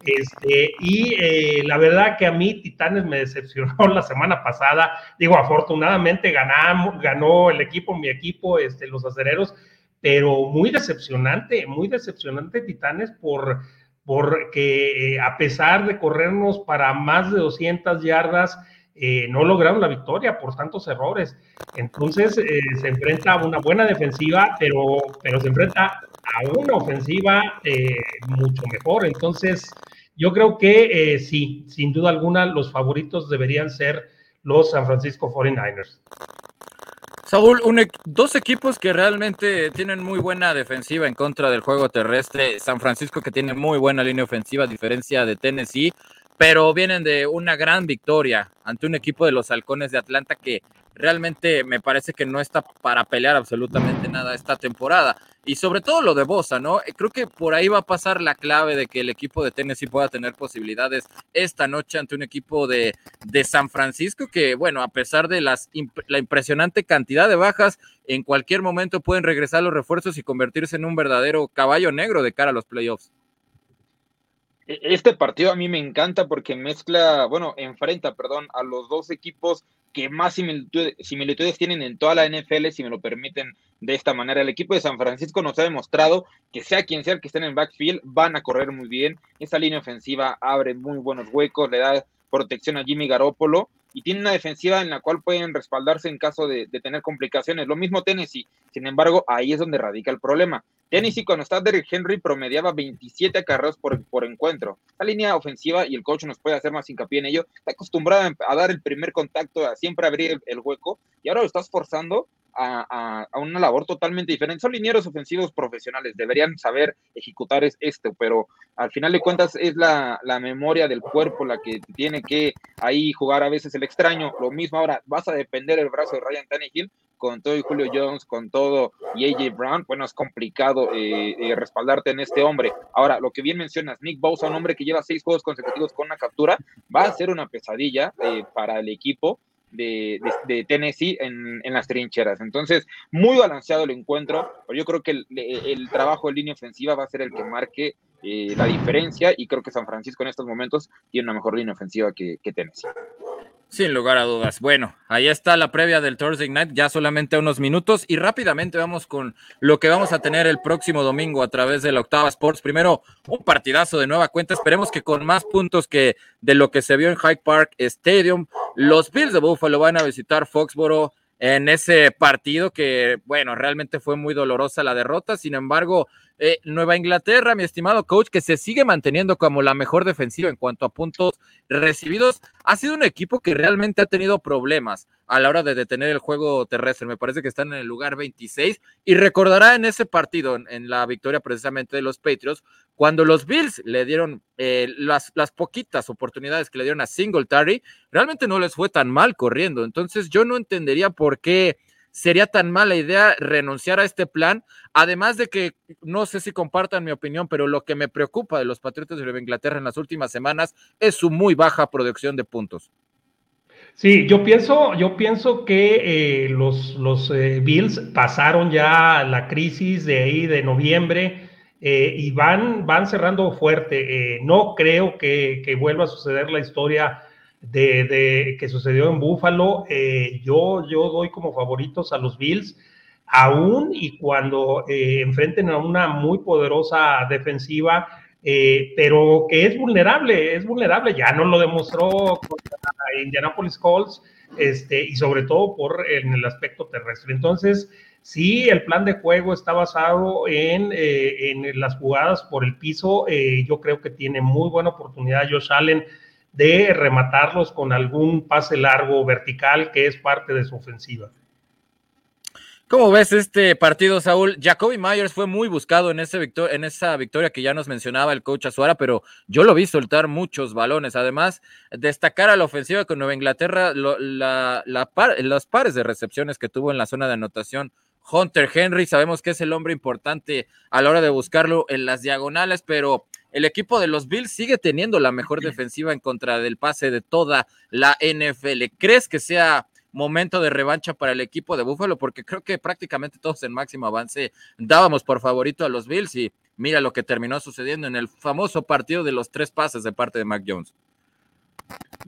este, y eh, la verdad que a mí Titanes me decepcionó (laughs) la semana pasada. Digo, afortunadamente ganamos, ganó el equipo, mi equipo, este, los acereros, pero muy decepcionante, muy decepcionante Titanes por porque eh, a pesar de corrernos para más de 200 yardas, eh, no lograron la victoria por tantos errores. Entonces se enfrenta a una buena defensiva, pero, pero se enfrenta a una ofensiva mucho mejor. Entonces, yo creo que eh, sí, sin duda alguna, los favoritos deberían ser los San Francisco 49ers. Saúl, dos equipos que realmente tienen muy buena defensiva en contra del juego terrestre. San Francisco que tiene muy buena línea ofensiva a diferencia de Tennessee, pero vienen de una gran victoria ante un equipo de los Halcones de Atlanta que realmente me parece que no está para pelear absolutamente nada esta temporada. Y sobre todo lo de Bosa, ¿no? Creo que por ahí va a pasar la clave de que el equipo de Tennessee pueda tener posibilidades esta noche ante un equipo de, de San Francisco que, bueno, a pesar de las, la impresionante cantidad de bajas, en cualquier momento pueden regresar los refuerzos y convertirse en un verdadero caballo negro de cara a los playoffs. E-, este partido a mí me encanta porque mezcla, bueno, enfrenta, perdón, a los dos equipos que más similitudes, tienen en toda la NFL, si me lo permiten de esta manera. El equipo de San Francisco nos ha demostrado que sea quien sea que estén en el backfield, van a correr muy bien. Esa línea ofensiva abre muy buenos huecos, le da protección a Jimmy Garoppolo y tiene una defensiva en la cual pueden respaldarse en caso de, tener complicaciones. Lo mismo Tennessee, sin embargo, ahí es donde radica el problema. Tennessee cuando está Derrick Henry promediaba 27 carreras por, por encuentro. La línea ofensiva, y el coach nos puede hacer más hincapié en ello, está acostumbrada a dar el primer contacto, a siempre abrir el, hueco, y ahora lo estás forzando a, una labor totalmente diferente. Son linieros ofensivos profesionales, deberían saber ejecutar esto, pero al final de cuentas es la, memoria del cuerpo la que tiene que ahí jugar a veces el extraño. Lo mismo ahora, vas a depender del brazo de Ryan Tannehill con todo y Julio Jones, con todo y AJ Brown, bueno, es complicado eh, eh, respaldarte en este hombre. Ahora, lo que bien mencionas, Nick Bosa, un hombre que lleva seis juegos consecutivos con una captura, va a ser una pesadilla eh, para el equipo. De, Tennessee en, las trincheras. Entonces, muy balanceado el encuentro, pero yo creo que el, trabajo de línea ofensiva va a ser el que marque la diferencia y creo que San Francisco en estos momentos tiene una mejor línea ofensiva que Tennessee. Sin lugar a dudas. Bueno, ahí está la previa del Thursday Night, ya solamente unos minutos y rápidamente vamos con lo que vamos a tener el próximo domingo a través de la Octava Sports. Primero, un partidazo de nueva cuenta, esperemos que con más puntos que de lo que se vio en Hyde Park Stadium. Los Bills de Buffalo van a visitar Foxboro en ese partido que, bueno, realmente fue muy dolorosa la derrota, sin embargo, eh, Nueva Inglaterra, mi estimado coach, que se sigue manteniendo como la mejor defensiva en cuanto a puntos recibidos, ha sido un equipo que realmente ha tenido problemas a la hora de detener el juego terrestre. Me parece que están en el lugar 26 y recordará en ese partido, en la victoria precisamente de los Patriots, cuando los Bills le dieron eh, las, las poquitas oportunidades que le dieron a Singletary, realmente no les fue tan mal corriendo. Entonces yo no entendería por qué sería tan mala idea renunciar a este plan. Además de que no sé si compartan mi opinión, pero lo que me preocupa de los Patriotas de Nueva Inglaterra en las últimas semanas es su muy baja producción de puntos. Sí, yo pienso, yo pienso que eh, los, eh, Bills pasaron ya la crisis de ahí de noviembre eh, y van, van cerrando fuerte. no creo que, vuelva a suceder la historia de, que sucedió en Buffalo, eh, yo, yo doy como favoritos a los Bills, aún y cuando eh, enfrenten a una muy poderosa defensiva, eh, pero que es vulnerable, es vulnerable, ya no lo demostró contra Indianapolis Colts, este, y sobre todo por en el aspecto terrestre. Entonces, sí, el plan de juego está basado en, en las jugadas por el piso, yo creo que tiene muy buena oportunidad Josh Allen de rematarlos con algún pase largo vertical que es parte de su ofensiva. ¿Cómo ves este partido, Saúl? Jacoby Myers fue muy buscado en, ese en esa victoria que ya nos mencionaba el coach Azuara, pero yo lo vi soltar muchos balones. Además, destacar a la ofensiva con Nueva Inglaterra, la, los pares de recepciones que tuvo en la zona de anotación. Hunter Henry, sabemos que es el hombre importante a la hora de buscarlo en las diagonales, pero el equipo de los Bills sigue teniendo la mejor defensiva en contra del pase de toda la NFL. ¿Crees que sea momento de revancha para el equipo de Buffalo? Porque creo que prácticamente todos en máximo avance dábamos por favorito a los Bills y mira lo que terminó sucediendo en el famoso partido de los tres pases de parte de Mac Jones.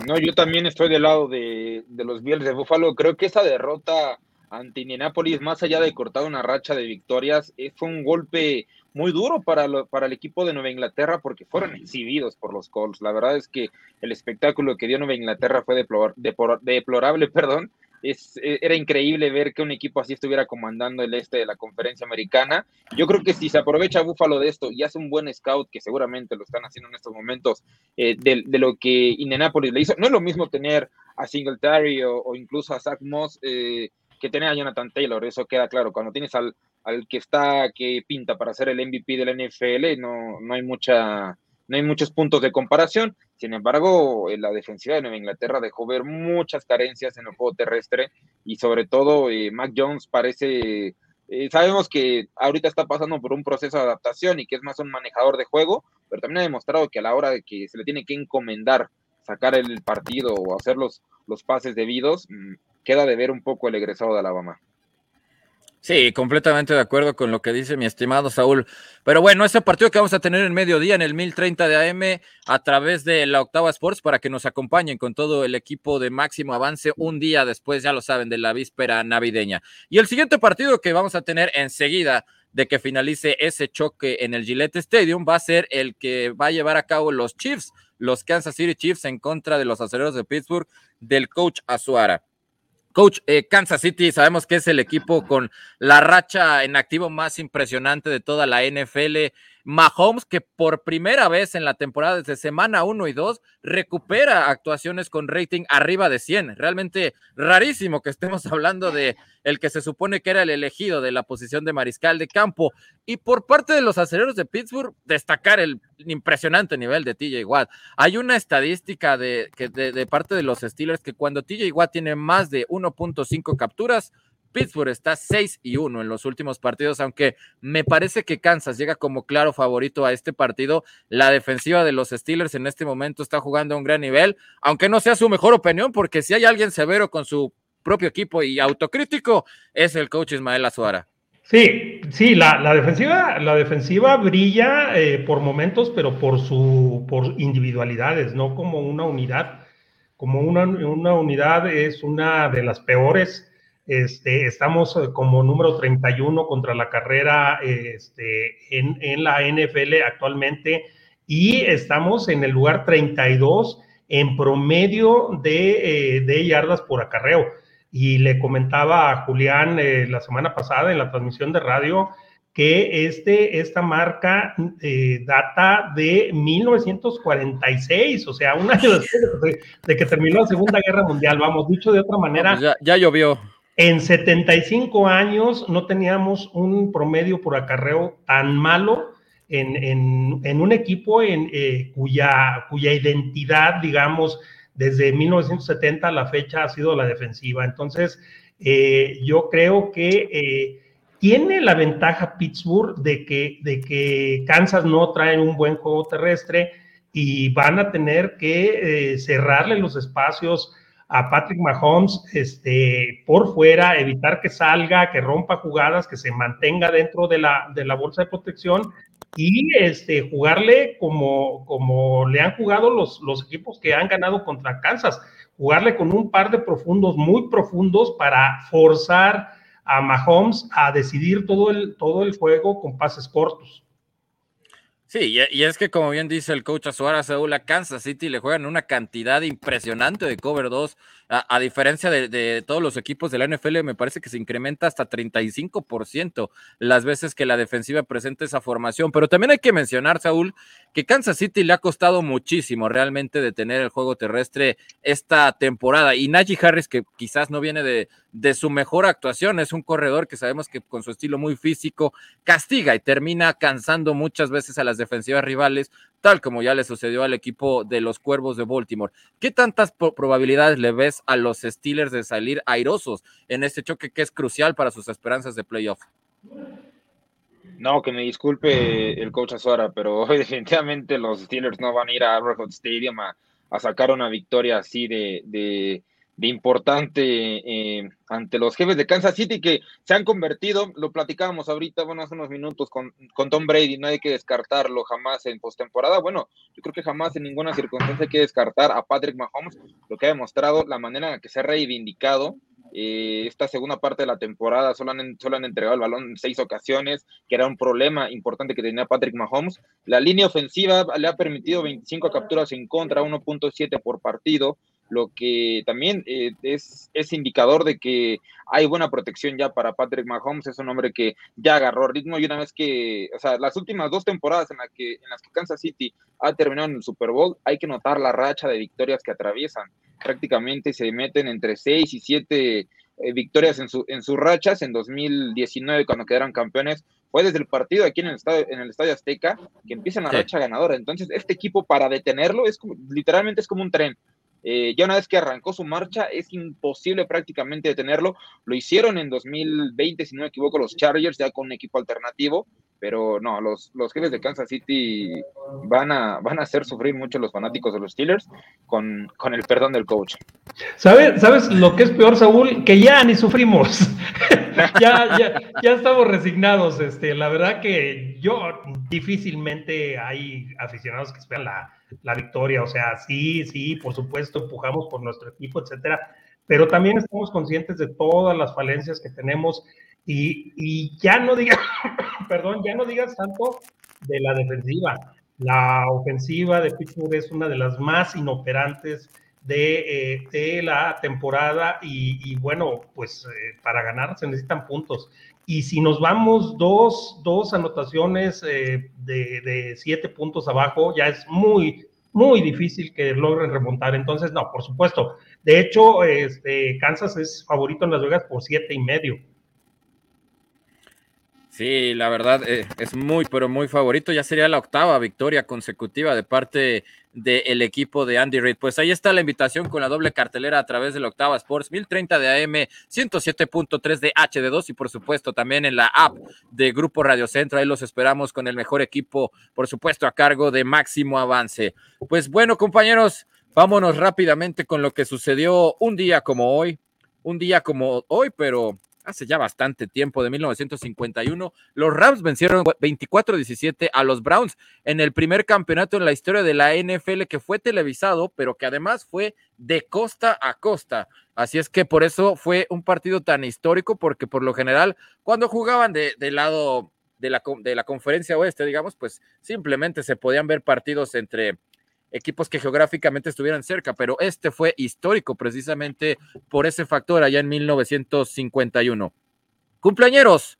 No, yo también estoy del lado de, los Bills de Buffalo. Creo que esa derrota ante Indianapolis, más allá de cortar una racha de victorias, eh, fue un golpe muy duro para, para el equipo de Nueva Inglaterra porque fueron exhibidos por los Colts. La verdad es que el espectáculo que dio Nueva Inglaterra fue deplorable, (laughs) perdón. E, era increíble ver que un equipo así estuviera comandando el este de la conferencia americana. Yo creo que si se aprovecha Búfalo de esto y hace un buen scout, que seguramente lo están haciendo en estos momentos, eh, de, lo que Indianapolis le hizo, no es lo mismo tener a Singletary o, incluso a Zach Moss. Eh, que tenía Jonathan Taylor, eso queda claro. Cuando tienes al, al que está, que pinta para ser el MVP de la NFL, no, no hay mucha no hay muchos puntos de comparación. Sin embargo, la defensiva de Nueva Inglaterra dejó ver muchas carencias en el juego terrestre y sobre todo eh, Mac Jones parece, eh, sabemos que ahorita está pasando por un proceso de adaptación y que es más un manejador de juego, pero también ha demostrado que a la hora de que se le tiene que encomendar sacar el partido o hacer los, los pases debidos, mm, queda de ver un poco el egresado de Alabama. Sí, completamente de acuerdo con lo que dice mi estimado Saúl. Pero bueno, ese partido que vamos a tener en mediodía en el 1030 de AM a través de la Octava Sports para que nos acompañen con todo el equipo de máximo avance un día después, ya lo saben, de la víspera navideña. Y el siguiente partido que vamos a tener enseguida de que finalice ese choque en el Gillette Stadium va a ser el que va a llevar a cabo los Chiefs, los Kansas City Chiefs en contra de los aceleros de Pittsburgh del coach Azuara. Coach, eh, Kansas City sabemos que es el equipo con la racha en activo más impresionante de toda la NFL. Mahomes, que por primera vez en la temporada desde semana 1 y 2 recupera actuaciones con rating arriba de 100. Realmente rarísimo que estemos (laughs) hablando de el que se supone que era el elegido de la posición de mariscal de campo. Y por parte de los aceleros de Pittsburgh, destacar el impresionante nivel de TJ Watt. Hay una estadística de, de, de parte de los Steelers que cuando TJ Watt tiene más de 1.5 capturas, Pittsburgh está 6 y 1 en los últimos partidos, aunque me parece que Kansas llega como claro favorito a este partido. La defensiva de los Steelers en este momento está jugando a un gran nivel, aunque no sea su mejor opinión, porque si hay alguien severo con su propio equipo y autocrítico, es el coach Ismael Azuara. Sí, sí, la, defensiva, la defensiva brilla eh, por momentos, pero por su, por individualidades, no como una unidad. Como una, una unidad es una de las peores este, estamos eh, como número 31 contra la carrera este, en, la NFL actualmente y estamos en el lugar 32 en promedio de, eh, yardas por acarreo. Y le comentaba a Julián eh, la semana pasada en la transmisión de radio que este, esta marca data de 1946, o sea, una de las (laughs) de, que terminó la Segunda Guerra Mundial, vamos, dicho de otra manera. ya, ya llovió. En 75 años no teníamos un promedio por acarreo tan malo en, un equipo en, eh, cuya, cuya identidad, digamos, desde 1970 a la fecha ha sido la defensiva. Entonces, eh, yo creo que eh, tiene la ventaja Pittsburgh de que, de que Kansas no trae un buen juego terrestre y van a tener que cerrarle los espacios a Patrick Mahomes este, por fuera, evitar que salga, que rompa jugadas, que se mantenga dentro de la, de la bolsa de protección y este, jugarle como, como le han jugado los, los equipos que han ganado contra Kansas, jugarle con un par de profundos, muy profundos para forzar a Mahomes a decidir todo el, todo el juego con pases cortos. Sí, y es que como bien dice el coach Azuara Seúl, a Kansas City le juegan una cantidad impresionante de cover 2 a, diferencia de, todos los equipos de la NFL, me parece que se incrementa hasta 35% las veces que la defensiva presenta esa formación. Pero también hay que mencionar, Saúl, que Kansas City le ha costado muchísimo realmente detener el juego terrestre esta temporada. Y Najee Harris, que quizás no viene de, de su mejor actuación, es un corredor que sabemos que con su estilo muy físico castiga y termina cansando muchas veces a las defensivas rivales, tal como ya le sucedió al equipo de los Cuervos de Baltimore. ¿Qué tantas probabilidades le ves a los Steelers de salir airosos en este choque que es crucial para sus esperanzas de playoff? No, que me disculpe el coach Azuara, pero (laughs) definitivamente los Steelers no van a ir a Arrowhead Stadium a, sacar una victoria así de de importante eh, ante los jefes de Kansas City que se han convertido, lo platicábamos ahorita, bueno, hace unos minutos con, con Tom Brady, no hay que descartarlo jamás en postemporada. Bueno, yo creo que jamás en ninguna circunstancia hay que descartar a Patrick Mahomes, lo que ha demostrado, la manera en la que se ha reivindicado. Eh, esta segunda parte de la temporada solo han, solo han entregado el balón en seis ocasiones, que era un problema importante que tenía Patrick Mahomes. La línea ofensiva le ha permitido 25 capturas en contra, 1.7 por partido lo que también eh, es, indicador de que hay buena protección ya para Patrick Mahomes, es un hombre que ya agarró ritmo y una vez que, o sea, las últimas dos temporadas en, en las que Kansas City ha terminado en el Super Bowl, hay que notar la racha de victorias que atraviesan. Prácticamente se meten entre seis y siete eh, victorias en, su, en sus rachas. En 2019, cuando quedaron campeones, fue desde el partido aquí en el estadio, en el estadio Azteca que empieza la racha ganadora. Entonces, este equipo para detenerlo es como, literalmente es como un tren. Eh, ya una vez que arrancó su marcha, es imposible prácticamente detenerlo. Lo hicieron en 2020, si no me equivoco, los Chargers, ya con un equipo alternativo, pero no, los, los jefes de Kansas City van a, van a hacer sufrir mucho los fanáticos de los Steelers con, con el perdón del coach. ¿Sabes, ¿Sabes lo que es peor, Saúl? Que ya ni sufrimos. (laughs) ya, ya, ya estamos resignados. Este, la verdad que yo difícilmente hay aficionados que esperan la la victoria. O sea, sí, sí, por supuesto, empujamos por nuestro equipo, etcétera, pero también estamos conscientes de todas las falencias que tenemos y, ya no digas, (coughs) perdón, ya no digas tanto de la defensiva. La ofensiva de Pittsburgh es una de las más inoperantes de, eh, la temporada y, bueno, pues eh, para ganar se necesitan puntos. Y si nos vamos dos, dos anotaciones eh, de, siete puntos abajo, ya es muy, muy difícil que logren remontar. Entonces, no, por supuesto. De hecho, este, Kansas es favorito en Las Vegas por siete y medio. Sí, la verdad eh, es muy, pero muy favorito. Ya sería la octava victoria consecutiva de parte del equipo de Andy Reid. Pues ahí está la invitación con la doble cartelera a través de la octava Sports, 1030 de AM, 107.3 de HD2 y por supuesto también en la app de Grupo Radio Centro. Ahí los esperamos con el mejor equipo, por supuesto, a cargo de Máximo Avance. Pues bueno, compañeros, vámonos rápidamente con lo que sucedió un día como hoy. Un día como hoy, pero hace ya bastante tiempo, de 1951, los Rams vencieron 24-17 a los Browns en el primer campeonato en la historia de la NFL que fue televisado, pero que además fue de costa a costa. Así es que por eso fue un partido tan histórico, porque por lo general, cuando jugaban de, del lado de la, de la conferencia oeste, digamos, pues simplemente se podían ver partidos entre equipos que geográficamente estuvieran cerca, pero este fue histórico precisamente por ese factor allá en 1951. Cumpleañeros,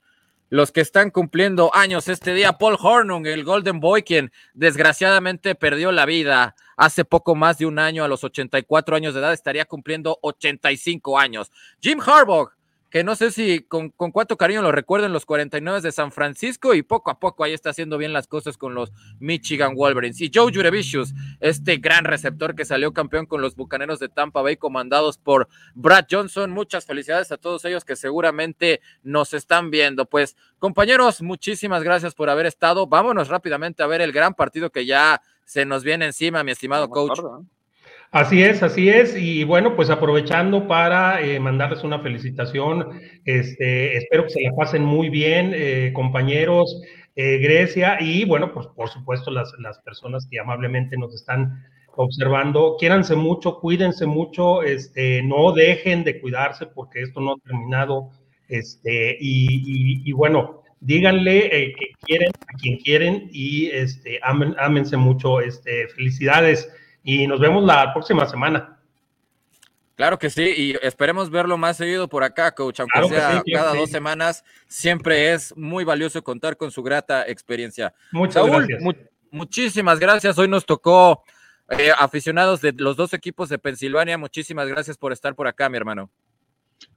los que están cumpliendo años este día, Paul Hornung, el Golden Boy, quien desgraciadamente perdió la vida hace poco más de un año, a los 84 años de edad, estaría cumpliendo 85 años. Jim Harbaugh, que no sé si con, cuánto cariño lo recuerden los 49 de San Francisco y poco a poco ahí está haciendo bien las cosas con los Michigan Wolverines. Y Joe Jurevicius, este gran receptor que salió campeón con los Bucaneros de Tampa Bay comandados por Brad Johnson. Muchas felicidades a todos ellos que seguramente nos están viendo. Pues compañeros, muchísimas gracias por haber estado. Vámonos rápidamente a ver el gran partido que ya se nos viene encima, mi estimado coach. Así es, así es. Y bueno, pues aprovechando para eh, mandarles una felicitación. Este, espero que se la pasen muy bien, eh, compañeros, eh, Grecia, y bueno, pues por supuesto las, las personas que amablemente nos están observando. Quiéranse mucho, cuídense mucho, este, no dejen de cuidarse porque esto no ha terminado. Este, y, y, bueno, díganle que quieren a quien quieren y este, ámense mucho. Este, felicidades y nos vemos la próxima semana. Claro que sí, y esperemos verlo más seguido por acá, coach, aunque sea cada dos semanas, siempre es muy valioso contar con su grata experiencia. Muchas gracias. muchísimas gracias. Hoy nos tocó eh, aficionados de los dos equipos de Pensilvania. Muchísimas gracias por estar por acá, mi hermano.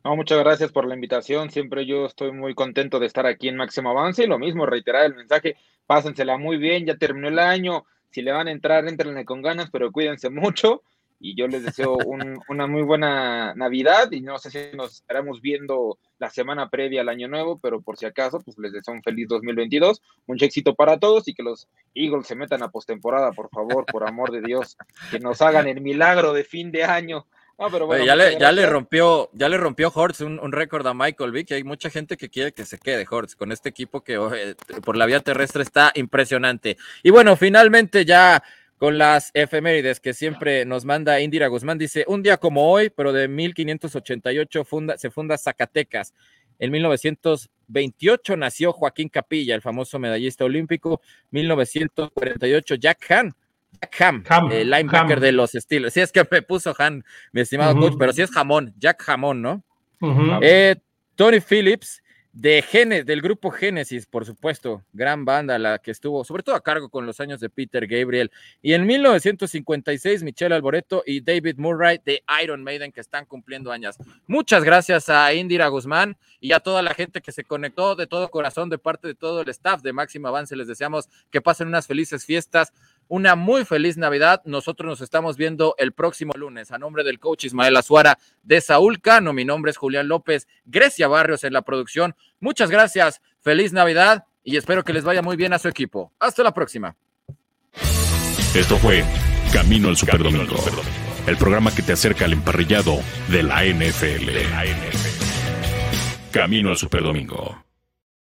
No, muchas gracias por la invitación. Siempre yo estoy muy contento de estar aquí en Máximo Avance. Y lo mismo, reiterar el mensaje, pásensela muy bien, ya terminó el año si le van a entrar, entrenle con ganas, pero cuídense mucho. Y yo les deseo (laughs) una muy buena Navidad y no sé si nos estaremos viendo la semana previa al Año Nuevo, pero por si acaso, pues les deseo un feliz 2022, mucho éxito para todos y que los Eagles se metan a postemporada, por favor, por amor de Dios, que nos hagan el milagro de fin de año ya, le, ya le rompió, ya le rompió Hortz un, récord a Michael Vick hay mucha gente que quiere que se quede Hortz con este equipo que por la vía terrestre está impresionante. Y bueno, finalmente ya con las efemérides que siempre nos manda Indira Guzmán, dice, un día como hoy, pero de 1588 funda, se funda Zacatecas. En 1928 nació Joaquín Capilla, el famoso medallista olímpico. 1948 Jack Han, Jack Ham, el linebacker de los Steelers. Sí, es que me puso Han, mi estimado coach, pero sí es jamón, Jack Jamón, ¿no? Eh, Tony Phillips, de Genes, del grupo Génesis, por supuesto, gran banda la que estuvo, sobre todo a cargo con los años de Peter Gabriel. Y en 1956, Michelle Alboreto y David Murray de Iron Maiden, que están cumpliendo años. Muchas gracias a Indira Guzmán y a toda la gente que se conectó de todo corazón, de parte de todo el staff de Máximo Avance. Les deseamos que pasen unas felices fiestas una muy feliz Navidad. Nosotros nos estamos viendo el próximo lunes. A nombre del coach Ismael Azuara de Saúl Cano, mi nombre es Julián López, Grecia Barrios en la producción. Muchas gracias, feliz Navidad y espero que les vaya muy bien a su equipo. Hasta la próxima. Esto fue Camino al Superdomingo, el programa que te acerca al emparrillado de la NFL. Camino al Superdomingo.